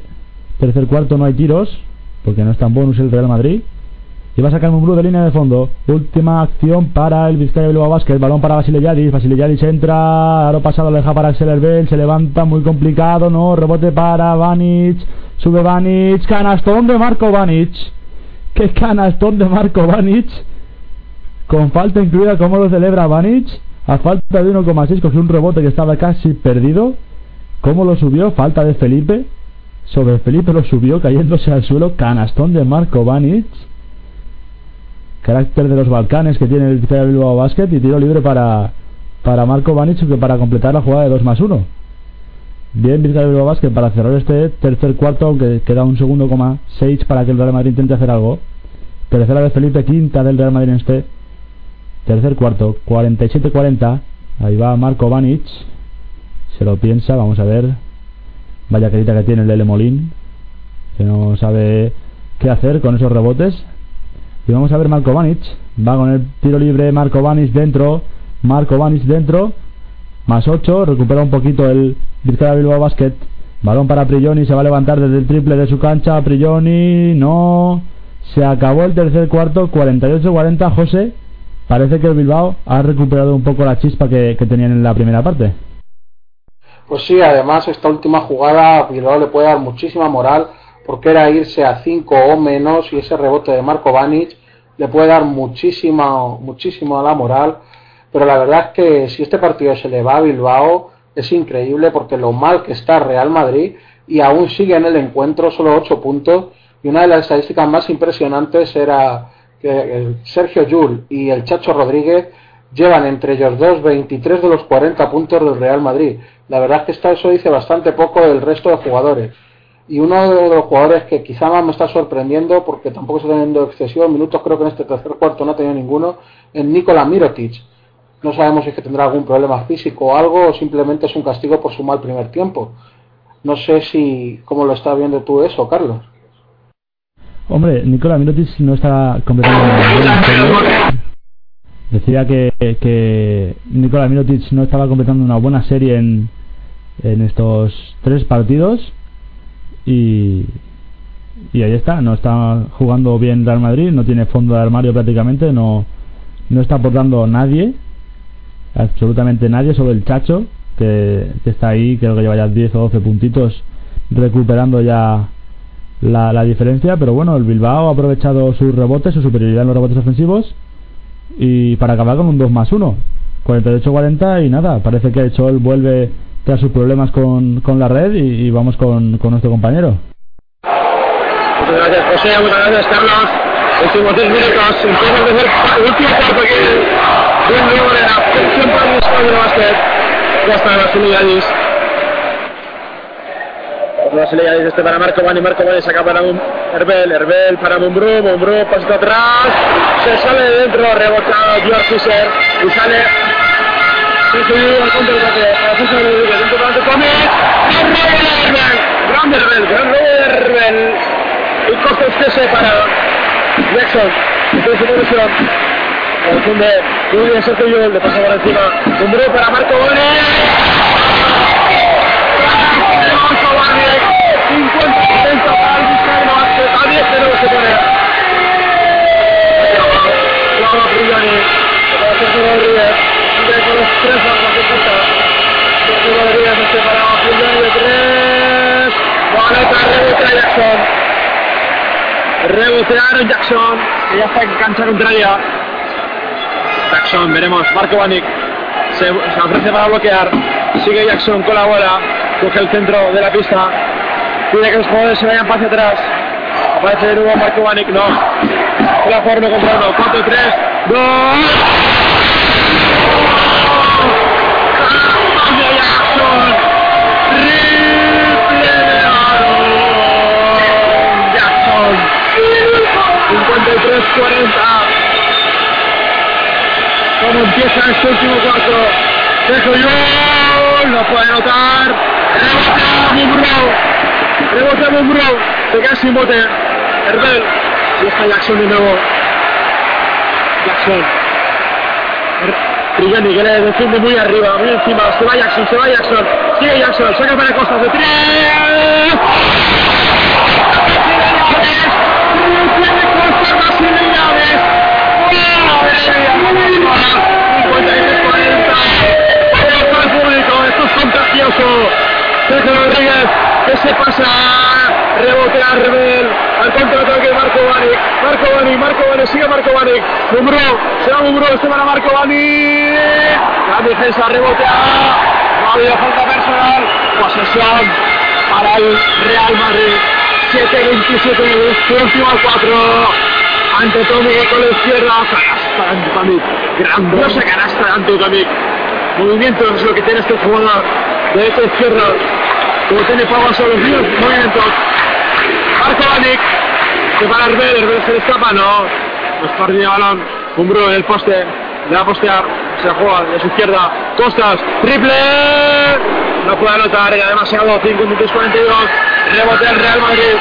tercer cuarto, no hay tiros porque no está en bonus el Real Madrid. Y va a sacar Mumbrú de línea de fondo. Última acción para el Vizcaya Bilbao Basket. Balón para Basile Yadis. Basile Yadis entra. Aro pasado lo deja para Axel Herbel. Se levanta muy complicado. No. Rebote para Vanic. Sube Vanic. Canastón de Marco Vanic. ¿Qué canastón de Marco Vanic? Con falta incluida. ¿Cómo lo celebra Vanic? A falta de 1,6. Cogió un rebote que estaba casi perdido. ¿Cómo lo subió? Falta de Felipe. Sobre Felipe lo subió cayéndose al suelo. Canastón de Marco Vanic carácter de los Balcanes que tiene el Victoria Bilbao Basket y tiro libre para, para Marco Vanic que para completar la jugada de 2 más 1 bien Victoria Bilbao Basket para cerrar este tercer cuarto aunque queda un segundo coma 6 para que el Real Madrid intente hacer algo tercera de Felipe quinta del Real Madrid en este tercer cuarto 47-40 ahí va Marco Vanic se lo piensa vamos a ver vaya carita que tiene el Lele Molín que no sabe qué hacer con esos rebotes Y vamos a ver Marco Vanic. Va con el tiro libre Marco Vanic dentro. Marco Vanic dentro. Más 8. Recupera un poquito el Vizcaya Bilbao Basket. Balón para Prigioni. Se va a levantar desde el triple de su cancha. Prigioni. No. Se acabó el tercer cuarto. 48-40. José. Parece que el Bilbao ha recuperado un poco la chispa que, tenían en la primera parte. Pues sí, además esta última jugada Bilbao le puede dar muchísima moral porque era irse a 5 o menos y ese rebote de Marco Vanic le puede dar muchísima, muchísimo a la moral. Pero la verdad es que si este partido se le va a Bilbao es increíble porque lo mal que está Real Madrid y aún sigue en el encuentro solo 8 puntos y una de las estadísticas más impresionantes era que Sergio Yul y el Chacho Rodríguez llevan entre ellos dos 23 de los 40 puntos del Real Madrid. La verdad es que esto, eso dice bastante poco del resto de jugadores. Y uno de los jugadores que quizá más me está sorprendiendo, porque tampoco está teniendo excesivos minutos, creo que en este tercer cuarto no ha tenido ninguno, es Nikola Mirotic. No sabemos si es que tendrá algún problema físico o algo, o simplemente es un castigo por su mal primer tiempo. No sé si cómo lo estás viendo tú eso, Carlos. Hombre, Nikola Mirotic no está serie. Decía que, que Nikola Mirotic no estaba completando una buena serie en, en estos tres partidos y, y ahí está, no está jugando bien Real Madrid, no tiene fondo de armario prácticamente, no, no está aportando nadie, absolutamente nadie, sobre el Chacho, que, que está ahí, creo que lleva ya 10 o 12 puntitos recuperando ya la, la diferencia, pero bueno, el Bilbao ha aprovechado sus rebotes, su superioridad en los rebotes ofensivos y para acabar con un 2 más 1 48-40 y nada, parece que Chol vuelve tras sus problemas con, con la red y, y vamos con, con nuestro compañero. Muchas gracias José, muchas gracias Carlos. Últimos 10 minutos, empieza desde el último cuarto de la sección para el España de básquet. Ya está la Suliadis. La Suliadis este para Marco Bani, Marco Bani saca para Herbel, Herbel para Mumbrú, Mumbrú pasa atrás, se sale de dentro, rebota George Fischer y sale Llull al contraataque, para Fischer Rodríguez, dentro para Comic, Herbel, gran Herbel, gran Herbel, y costa usted para Jackson, entonces su posición, confunde, muy bien Sergio Llull, le pasa por encima, Mumbrú para Marco Bani, se pone. A Jackson. Rebote a Aaron Jackson, que ya está en cancha contraria. Jackson, veremos, Marco se, se ofrece para bloquear. Sigue Jackson con la bola, coge el centro de la pista. Pide que los jugadores se vayan hacia atrás. Aparece de nuevo Marco Banik, no. La forma contra uno, 4, 3, 2. Jackson. Triple de Aaron Jackson. 53-40. ¿Cómo empieza este último cuarto? Sergio Llull, no puede anotar. Rebote a Mumbrú. Rebote a Mumbrú. Se queda sin bote. Herbel. Y está Jackson de nuevo. Jackson. Trillani que le defiende muy arriba, muy encima. Se va Jackson, se va Jackson. Sigue Jackson, saca para costas de tres. Tiene costas facilidades. Madre mía, 53-40. al público, esto es contagioso. Sergio Rodríguez, que se pasa, rebote a Rebel, al contraataque de Marco Bani, Marco Bani, Marco Bani, sigue Marco Bani, Mumbrú, se va Mumbrú, este para Marco Bani, la defensa rebotea, no ha habido falta personal, posesión para el Real Madrid, 7-27, su último 4, ante Tomic con la izquierda, canasta ante Tomic, grandiosa canasta ante Tomic, movimientos es lo que tiene este jugador, derecha a izquierda, como tiene Pau sobre los movimientos, Banik, que para Herbel, Herbel se le escapa, no, los partidos de balón, Umbro en el poste, le va a postear, se la juega de su izquierda, Costas, triple, no puede anotar, era demasiado, 5 minutos 42, rebote al Real Madrid,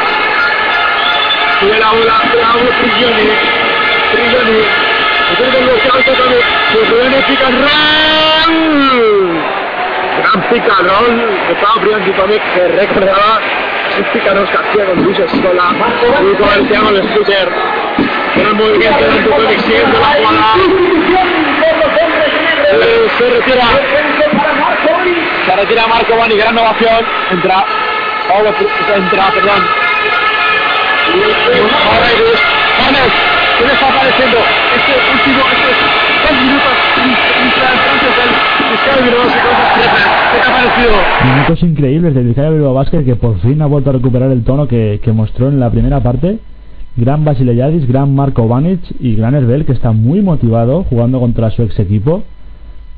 sube la bola, la bola Prigioni, del también. Roll. Gran pica. Que estaba Brian Titomic que recordaba picaros que hacía con Luis Escola y con el Scooter. Gran movimiento de Titomic siguiendo la jugada. Se retira. Se retira Marco Boni, gran ovación. Entra. Pablo, entra, perdón. Morales, Juanes, ¿qué le está apareciendo? Este último, estos dos minutos. Minutos increíbles del Vizcaya Bilbao Basket que por fin ha vuelto a recuperar el tono que, que mostró en la primera parte. Gran Basile Yadis, gran Marco Banic y gran Herbel que está muy motivado jugando contra su ex equipo.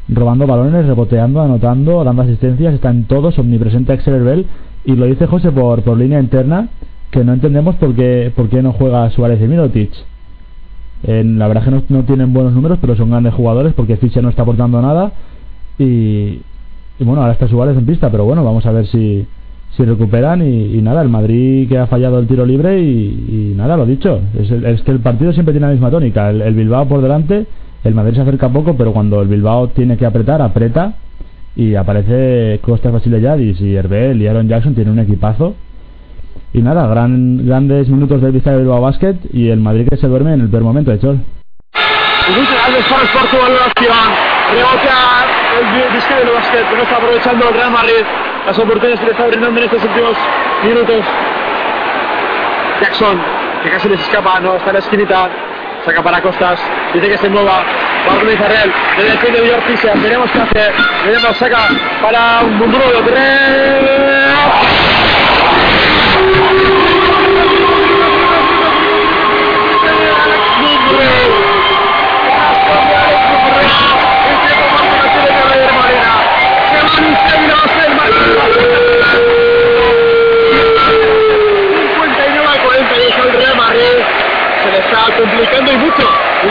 Robando balones, reboteando, anotando, dando asistencias, está en todos, omnipresente Axel Herbel. Y lo dice José por, por línea interna, que no entendemos por qué, por qué no juega Suárez y Mirotic. En, la verdad que no, tienen buenos números, pero son grandes jugadores porque Fischer no está aportando nada. Y, y bueno, ahora está Suárez en pista, pero bueno, vamos a ver si, si recuperan. Y, nada, el Madrid que ha fallado el tiro libre y, nada, lo dicho. Es, que el partido siempre tiene la misma tónica. El, Bilbao por delante, el Madrid se acerca poco, pero cuando el Bilbao tiene que apretar, aprieta. Y aparece Costas Basile Yadis y Herbel y Aaron Jackson tienen un equipazo. Y nada, gran, grandes minutos del Vizcaya Bilbao Basket y el Madrid que se duerme en el peor momento de Chol. El Vizcaya del Basket, que no está aprovechando el Real Madrid las oportunidades que le está brindando en estos últimos minutos. Jackson, que casi les escapa, no está en la esquinita. Saca para Costas, dice que se mueva. Va a organizar él, le defiende Villar Fischer, veremos qué hace. Veremos, saca para un muro de tres.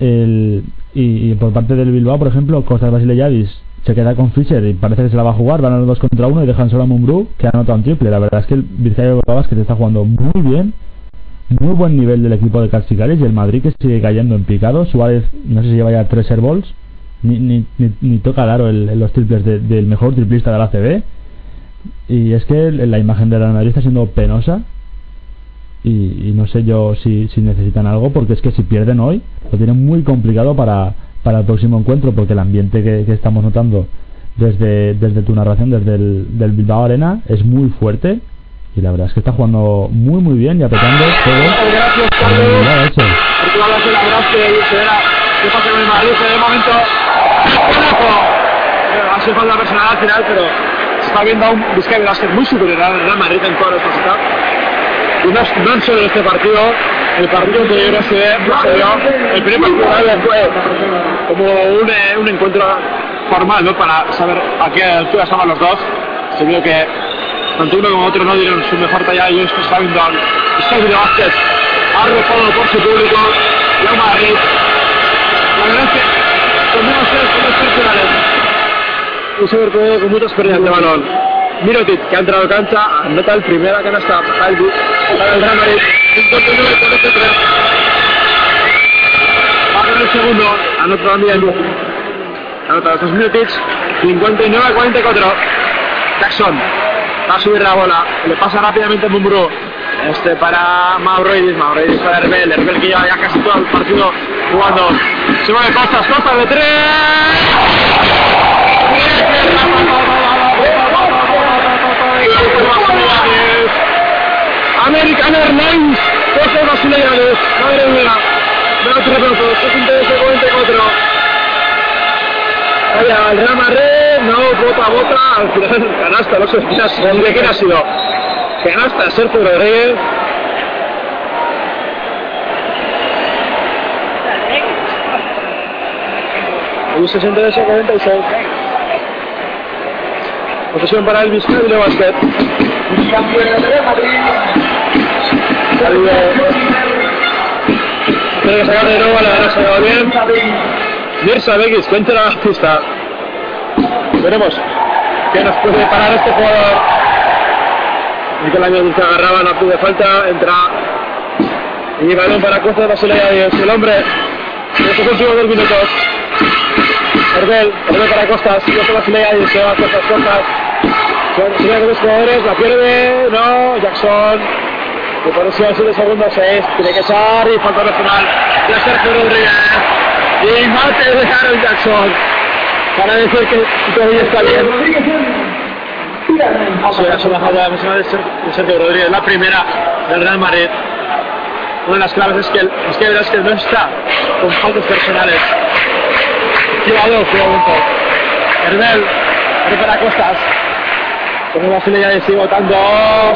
El, y, por parte del Bilbao, por ejemplo, Costas Basile se queda con Fischer y parece que se la va a jugar, van a los dos contra uno y dejan solo a Mumbrú que anota un triple. La verdad es que el Vizcaya Basket está jugando muy bien, muy buen nivel del equipo de Caxicares y el Madrid que sigue cayendo en picado. Suárez, no sé si lleva ya tres airballs, ni, ni, ni, ni toca el- los triples de- del mejor triplista de la CB. Y es que la imagen de la Madrid está siendo penosa. Y, y no sé yo si, si necesitan algo, porque es que si pierden hoy, lo tienen muy complicado para, para el próximo encuentro, porque el ambiente que, que estamos notando desde, desde tu narración, desde el del Bilbao Arena, es muy fuerte. Y la verdad es que está jugando muy muy bien y apretando todo. Gracias, Carlos. qué pasa con el Madrid en el momento. Ha sido falta personal al final, pero se está viendo a un Vizcaya Basket muy superior al Real Madrid en todas las facetas. Y no, no en solo este partido, el partido anterior se, dio, el primer partido fue como un, eh, un encuentro formal, ¿no? Para saber a qué altura estaban los dos. Se vio que tanto uno como otro no dieron su mejor talla y esto está viendo al de Basket arropado por su público y al Madrid. La verdad es que con menos tres, con personales y sobre todo con muchas pérdidas de balón. Mirotic, que ha entrado a cancha, anota el primera canasta para el, para el Real Madrid, 59 43. Va el segundo, anota también. Anota los dos Mirotic, 59 44. Jackson va a subir la bola, le pasa rápidamente a Mumbrú. Este para Mauroidis, Mauroidis para Herbel, Herbel que lleva ya casi todo el partido jugando. Se mueve Costas, Costas de tres. American Airlines, dos brasileños, madre mía, me otro roto, 44. Vaya, el Rama Red, no, bota, bota, al final canasta, no sé de quién ha sido. Canasta, Sergio Rodríguez. Un 68 46. Posesión para Elvis Vizcaya Basket. Campeón de Madrid eh, Tiene que sacar de nuevo, la verdad se va bien. Mirza Begis, que entra a la pista. Veremos qué nos puede parar este jugador. Nicolás Míos se agarraba, no pide falta, entra. Y balón para Costa de Basilea y el hombre en estos últimos dos minutos. Herbel, Herbel para Costas, Costa Basilea y se va a Costas, Costas. Se con los jugadores, la pierde, no, Jackson. Que por eso siete segundos es, tiene que echar y falta personal de Sergio Rodríguez. Y mate de Aaron Jackson para decir que todavía está bien. Es una falta personal de Ser- de Sergio Rodríguez, la primera del Real Madrid. Una de las claves es que, es que no está con faltas personales. Jugador, jugador. Herbel, Herbel para Costas. Como Basilea y sigue votando.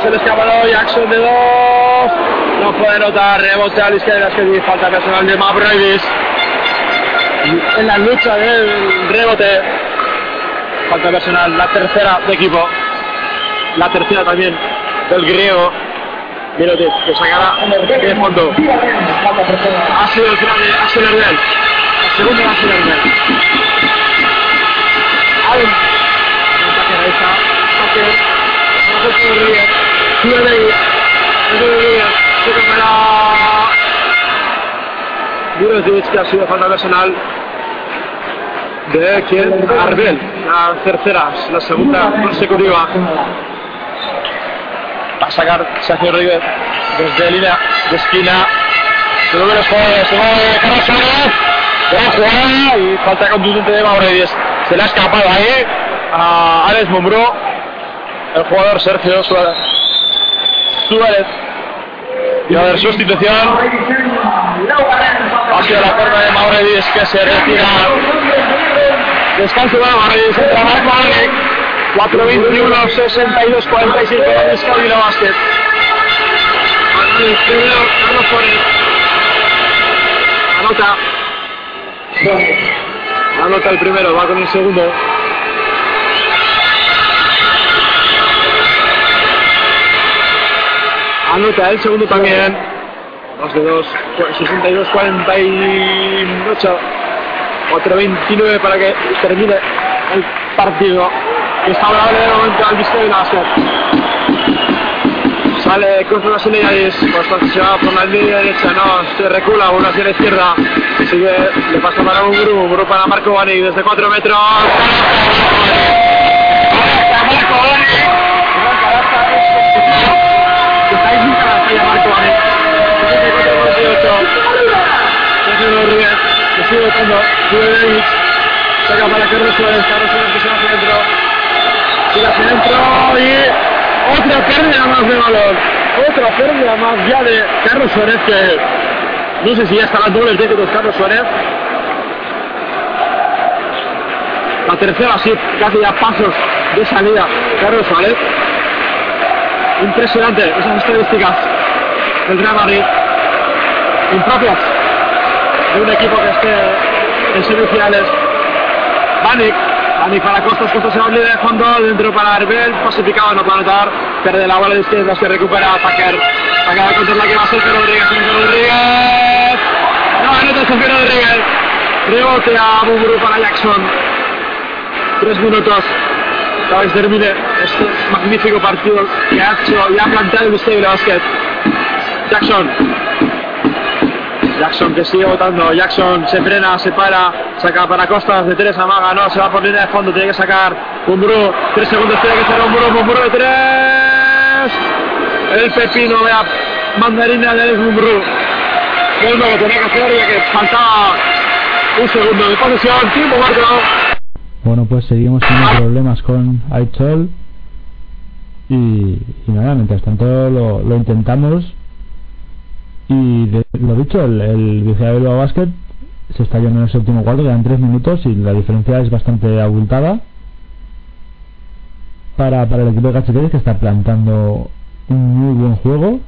Se le escapa Jackson de dos. No puede notar. Rebote a la izquierda. Es que falta personal de Mavroidis. En la lucha del rebote. Falta personal. La tercera de equipo. La tercera también del griego. Mirotic, que sacará de fondo. Ha sido el final de Axel Herbel. La segunda de Axel Herbel. Allen. Ataque Toca para. Mirotic, que ha sido falta personal. De quién? Arbel. La tercera, la segunda consecutiva. Va a sacar Sergio Rodríguez desde línea de esquina. Se mueve los jugadores, se mueve Carlos Suárez. Buena jugada y falta contundente de Mauredis. Se le ha escapado ahí a Alex Mumbrú. El jugador Sergio Suárez. Suárez. Y a haber sustitución. Ha sido la forma de Mauredis que se retira. Descanso para Mauredis. Entra Marco Alec. 4-21, 62, 45 con Escabila Basket. Anota. Anota el primero, va con el segundo. Anota el segundo también. Más de dos, 62, 48. 4-29 para que termine el partido. Es favorable de momento al Vizcaya Basket. Sale Cruz Brasileñaris, pues se va por la línea derecha, no, se recula, vuelve hacia la izquierda, sigue, le pasa para un grupo, un grupo para Marco Bani desde 4 metros. 64-48. Rodríguez, que sigue votando, sube David, saca para Carlos Suárez, Carlos Suárez que se va hacia adentro, sigue hacia adentro y otra pérdida más de balón. Otra pérdida más ya de Carlos Suárez que no sé si ya estará doble de Carlos Suárez. La tercera sí, casi ya pasos de salida Carlos Suárez. Impresionante esas estadísticas del Real Madrid. Impropias de un equipo que esté en semifinales. Banik Ani para Costas, Costas se va de fondo, dentro para Arbel, pacificado, no para anotar, pierde la bola de izquierda, que recupera Packer, Packer a contra la que va a ser Rodríguez, Rodríguez, no anota Sergio Rodríguez, rebote a Buburu para Jackson, tres minutos, para que se termine este magnífico partido que ha hecho y ha planteado el Basket, Jackson, Jackson que sigue votando, Jackson se frena, se para, saca para Costas de tres, amaga, no, se va por línea de fondo, tiene que sacar Mumbrú, tres segundos, tiene que sacar Mumbrú, Mumbrú de tres, el pepino, vea, mandarina de Alex Mumbrú, es lo que tenía que hacer ya que faltaba un segundo de posesión, tiempo marcado. Bueno, pues seguimos teniendo problemas con Aichol. Y, y nada, mientras tanto lo, lo intentamos. Y de- lo dicho, el, el Vizcaya Bilbao Basket se está yendo en el séptimo cuarto, quedan tres minutos y la diferencia es bastante abultada para, para el equipo de Cachetes que está plantando un muy buen juego.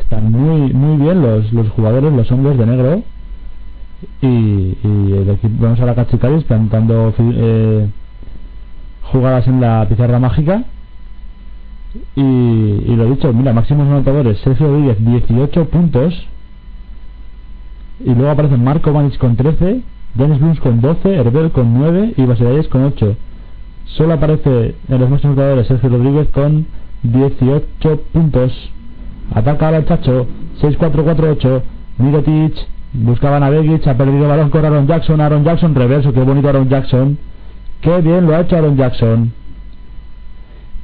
Están muy muy bien los, los jugadores, los hombres de negro. Y, el equipo, vemos a la Cachicaris plantando eh, jugadas en la pizarra mágica. Y, y lo dicho, mira, máximos anotadores, Sergio Rodríguez 18 puntos. Y luego aparecen Marco Vanic con 13, Dennis Blums con 12, Herbel con 9 y Basilayes con 8. Solo aparece en los máximos anotadores Sergio Rodríguez con 18 puntos. Ataca ahora el Chacho, 6-4-4-8, Mirotic, buscaban a Begic, ha perdido balón con Aaron Jackson, Aaron Jackson reverso, qué bonito Aaron Jackson. Qué bien lo ha hecho Aaron Jackson.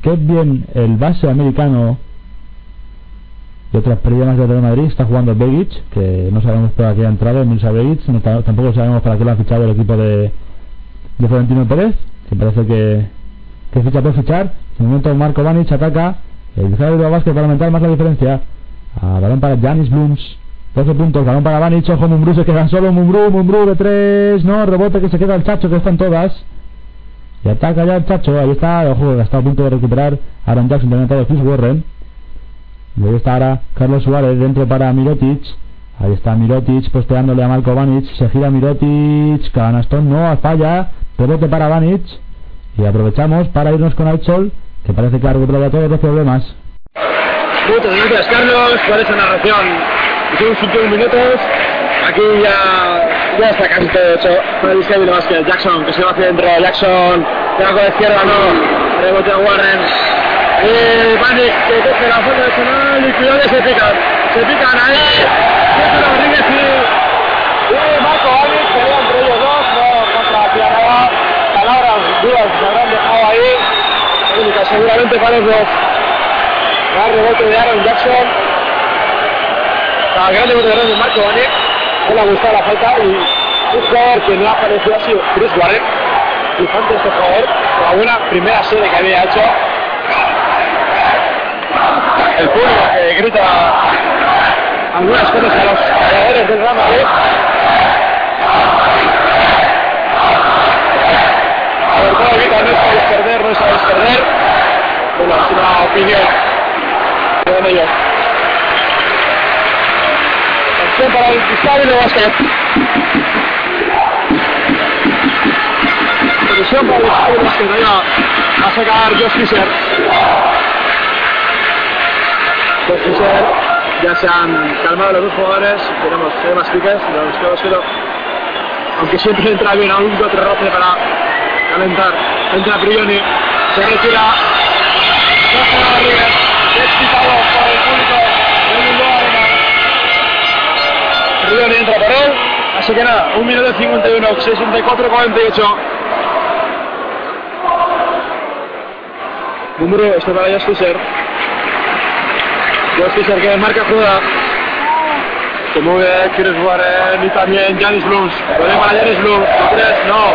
Qué bien el base americano de otras pérdidas de Real Madrid está jugando Begic, que no sabemos para qué ha entrado, Milsa Begic, no ta- tampoco sabemos para qué lo ha fichado el equipo de, de Florentino Pérez, que parece que, que ficha por fichar. En el momento Marco Vanic ataca, el Javier Vázquez para aumentar más la diferencia. A balón para Janis Blums. 12 puntos, balón para Vanic, ojo Mumbrú, se quedan solo Mumbrú, Mumbrú de 3, no, rebote que se queda el Chacho, que están todas. Y ataca ya el Chacho, ahí está, ojo, está a punto de recuperar Aaron Jackson, también ha entrado Chris Warren. Y ahí está ahora Carlos Suárez dentro para Mirotic. Ahí está Mirotic posteándole a Marco Vanic. Se gira Mirotic. Canastón no, falla. Rebote para Vanic. Y aprovechamos para irnos con Alchol, que parece que ha recuperado todos los problemas. Muchas gracias, Carlos, por esa narración. Son sus últimos minutos. Aquí ya, ya está casi todo hecho. Para el Kevin Vázquez, Jackson, que se va hacia adentro. Jackson, de la cola izquierda, no. Rebote a Warren. Y Panic, que coge la falta personal y cuidado que se pican. Se pican ahí. Sergio Rodríguez y, y Marco Vanic, pelea entre ellos dos. No contra nada. Palabras duras se habrán dejado ahí. Única, seguramente para los dos. Va rebote de Aaron Jackson. La gran rebote de Marco Vanic. Ha gustado la falta y un jugador que no ha aparecido ha sido Chris Warren. Flipante este jugador. La buena primera serie que había hecho. El público que grita algunas cosas a los jugadores del Real Madrid. Sobre todo grita no sabéis perder, no sabéis perder. Bueno, es una opinión de ellos. Atención para el Gustavo y de Vázquez. Atención para el Gustavo y. Ahí va a sacar Josh Fisher. Josh Fisher. Ya se han calmado los dos jugadores. Tenemos eh, más piques. Los quedos, pero aunque siempre entra bien a un que otro roce para calentar. Entra Prioni. Se retira. Jorge Rodríguez. Excitado Rioni entra por él. Así que nada, 1 minuto 51, 64, 48. Número, esto para Josh Fisher. Josh Fisher que marca jugada. Se mueve Chris Warren y también Janis Blums. Puede para Janis Blums. ¿Lo crees? No.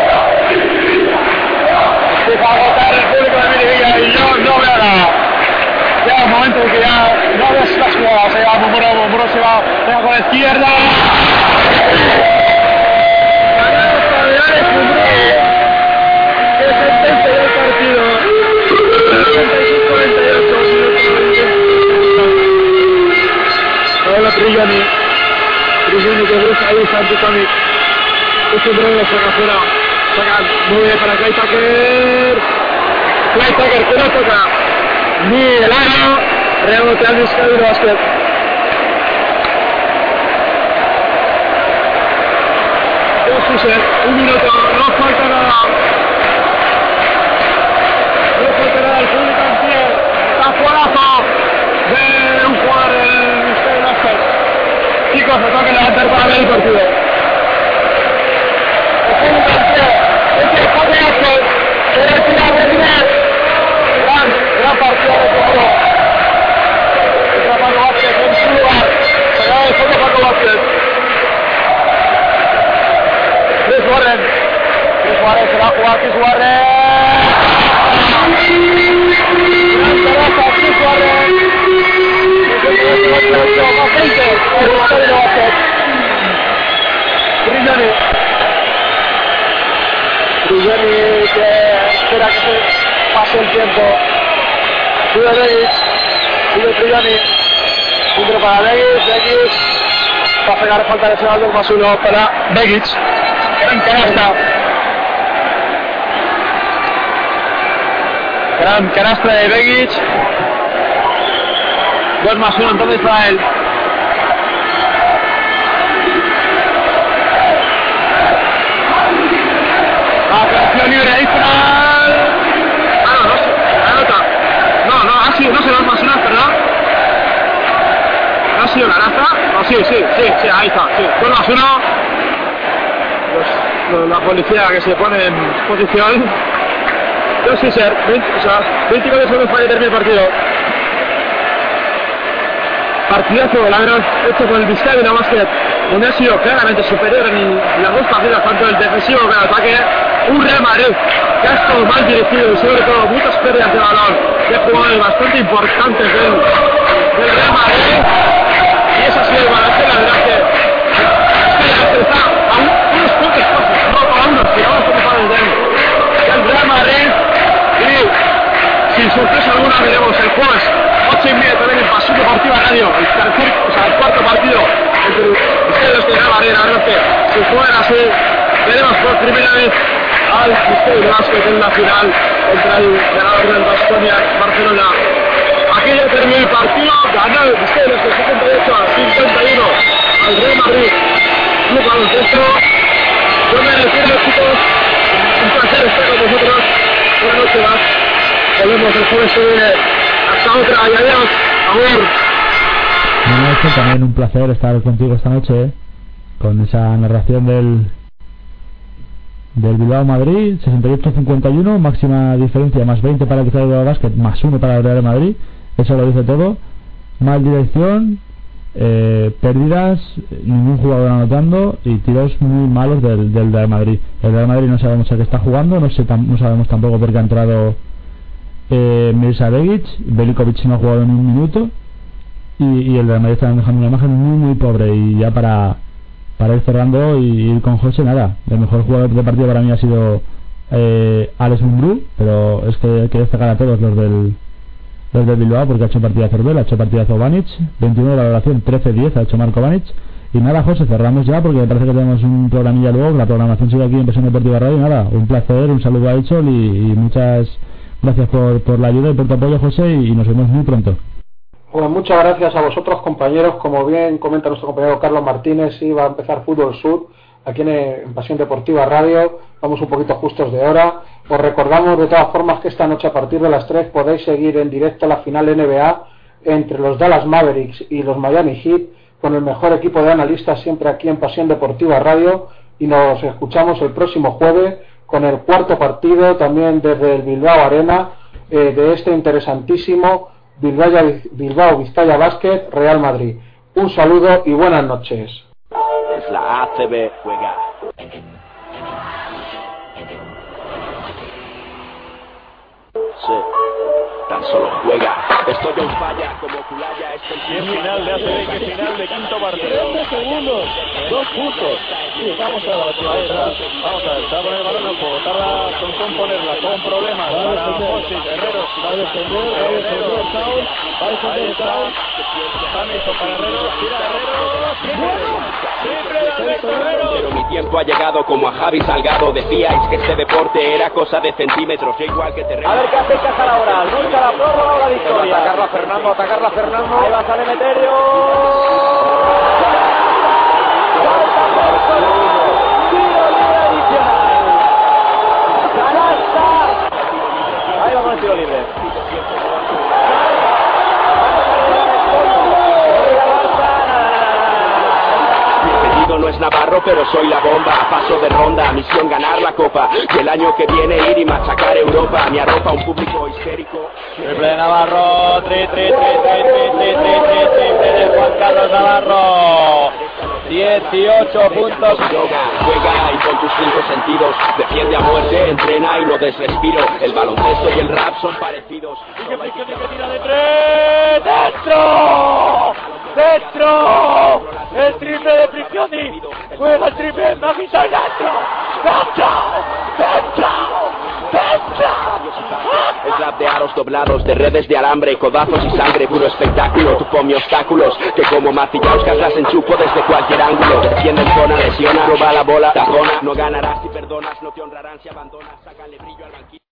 Empieza a agotar el público de Mirivilla y yo no veo nada. Ya un momento en que ya no ves las jugadas. Se va se va, con la izquierda. Ganado por Janis Mumuro. Que sentencia ya el partido. 36-48. Ahora Trillani. Trillani que busca ahí Santi Tonic. Es un saca afuera. Saca bien para Clay Tucker. Clay Tucker que no toca. Ni el aro. Rebote al Vizcaíno Basket. Fisher, un minuto, no falta nada. No falta nada, el público en pie. Taponazo de un jugador del Vizcaíno Basket. Chicos, se toca levantar para ver el partido. Suárez, se va a jugar aquí Suárez. Que espera que se pase el tiempo. Sigue Reyes, sigue para Va a pegar falta de Geraldo, más uno para Begic. En canasta. Gran canasta de Begic. 2 más 1 entonces para él. Operación libre adicional. Ah, no, no, anota. No, no, no se dos más una, perdón. No ha sido la raza. No, sí, sí, sí, sí, ahí está, sí. Dos más uno. Los- los- la policía que se pone en posición. Dos sí ser, 20, o sea, 29 segundos para que termine el partido. Partidazo, la verdad, hecho con el Vizcaya Basket, donde ha sido claramente superior en las dos partidas, tanto el defensivo como el ataque. Un Real Madrid que ha estado mal dirigido y sobre todo muchas pérdidas de balón de jugadores bastante importantes del, del Real Madrid. Y ese ha sido el balance, la verdad que Basket está sin sorpresa alguna veremos el jueves 8 y media también en Pasión Deportiva Radio, el tercer, o sea, el cuarto partido entre ustedes de la es que si juegan así, veremos por primera vez al Misterio Basket en la final contra el ganador del Baskonia Barcelona. Aquí ya terminó el partido, ganó el Misterio Basket 78 a 51 al Real Madrid. Club Baloncesto. Yo me despido chicos, un placer estar con vosotros. Buenas noches más. Volvemos el jueves que. Hasta otra y adiós. Amor. Héctor, también un placer estar contigo esta noche, ¿eh? con esa narración del del Bilbao Madrid, 68-51, máxima diferencia, más 20 para el Bilbao Basket, más 1 para el Real Madrid, eso lo dice todo. Mal dirección, eh, pérdidas, ningún jugador anotando y tiros muy malos del, del Real Madrid. El Real Madrid no sabemos a qué está jugando, no, sé, no sabemos tampoco por qué ha entrado eh, Mirza Begic, Belikovic no ha jugado en un minuto y, y el Real Madrid está dejando una imagen muy muy pobre y ya para para ir cerrando y ir con José nada el mejor jugador de partido para mí ha sido eh, Alex Mumbrú pero es que hay que destacar a todos los del los del Bilbao porque ha hecho partidazo Herbel, ha hecho partidazo Vanic 21 de valoración 13-10 ha hecho Marco Vanic y nada José cerramos ya porque me parece que tenemos un programilla luego la programación sigue aquí en Pasión Deportiva Radio y nada un placer un saludo a Echol y, y muchas gracias por, por la ayuda y por tu apoyo José y, nos vemos muy pronto. Pues muchas gracias a vosotros compañeros, como bien comenta nuestro compañero Carlos Martínez, sí va a empezar Fútbol Sur aquí en, en Pasión Deportiva Radio, vamos un poquito justos de hora, os recordamos de todas formas que esta noche a partir de las 3 podéis seguir en directo la final NBA entre los Dallas Mavericks y los Miami Heat con el mejor equipo de analistas siempre aquí en Pasión Deportiva Radio. Y nos escuchamos el próximo jueves con el cuarto partido también desde el Bilbao Arena eh, de este interesantísimo Bilbao, Bilbao Vizcaya Basket Real Madrid. Un saludo y buenas noches. Tan solo juega. Estoy en falla como Culaya. Este final de ACB, qué final de quinto partido. 30 segundos, dos puntos. Sí, vamos a ver, está. Vamos a ver, a poner el balón en el juego. Tarda con componerla, con problemas para José Herrero. Va a defender, va a defender Saúl. Va a defender Saúl. Hamilton para Herrero, tira Herrero. Siempre de Alberto Herrero. Pero mi tiempo ha llegado como a Javi Salgado. Decíais que este deporte era cosa de centímetros. Igual que terreno. A ver qué hace Cajar ahora. Busca la prórroga o la victoria. Atacarla Fernando, atacarla Fernando. Ahí va Sale Meterio. es Navarro, pero soy la bomba. Paso de ronda, misión ganar la copa. Y el año que viene ir y machacar Europa. Mi arropa un público histérico. Triple Navarro, tri, tri, tri, de Juan Carlos Navarro. 18 puntos. Yoga, juega y con tus cinco sentidos. Defiende a muerte, entrena y no desrespiro. El baloncesto y el rap son parecidos. ¡Dentro! ¡Dentro! El triple de Prigioni. Juega el triple Magisa dentro. ¡Dentro! ¡Dentro! ¡Dentro! Es rap de de aros doblados, de redes de alambre, codazos y sangre, puro espectáculo. Tú mi obstáculos, que como macillauscas las enchupo desde cualquier ángulo. Defiende en zona, lesiona, roba la bola, tapona. No ganarás si perdonas, no te honrarán si abandonas. Sácale brillo al banquillo.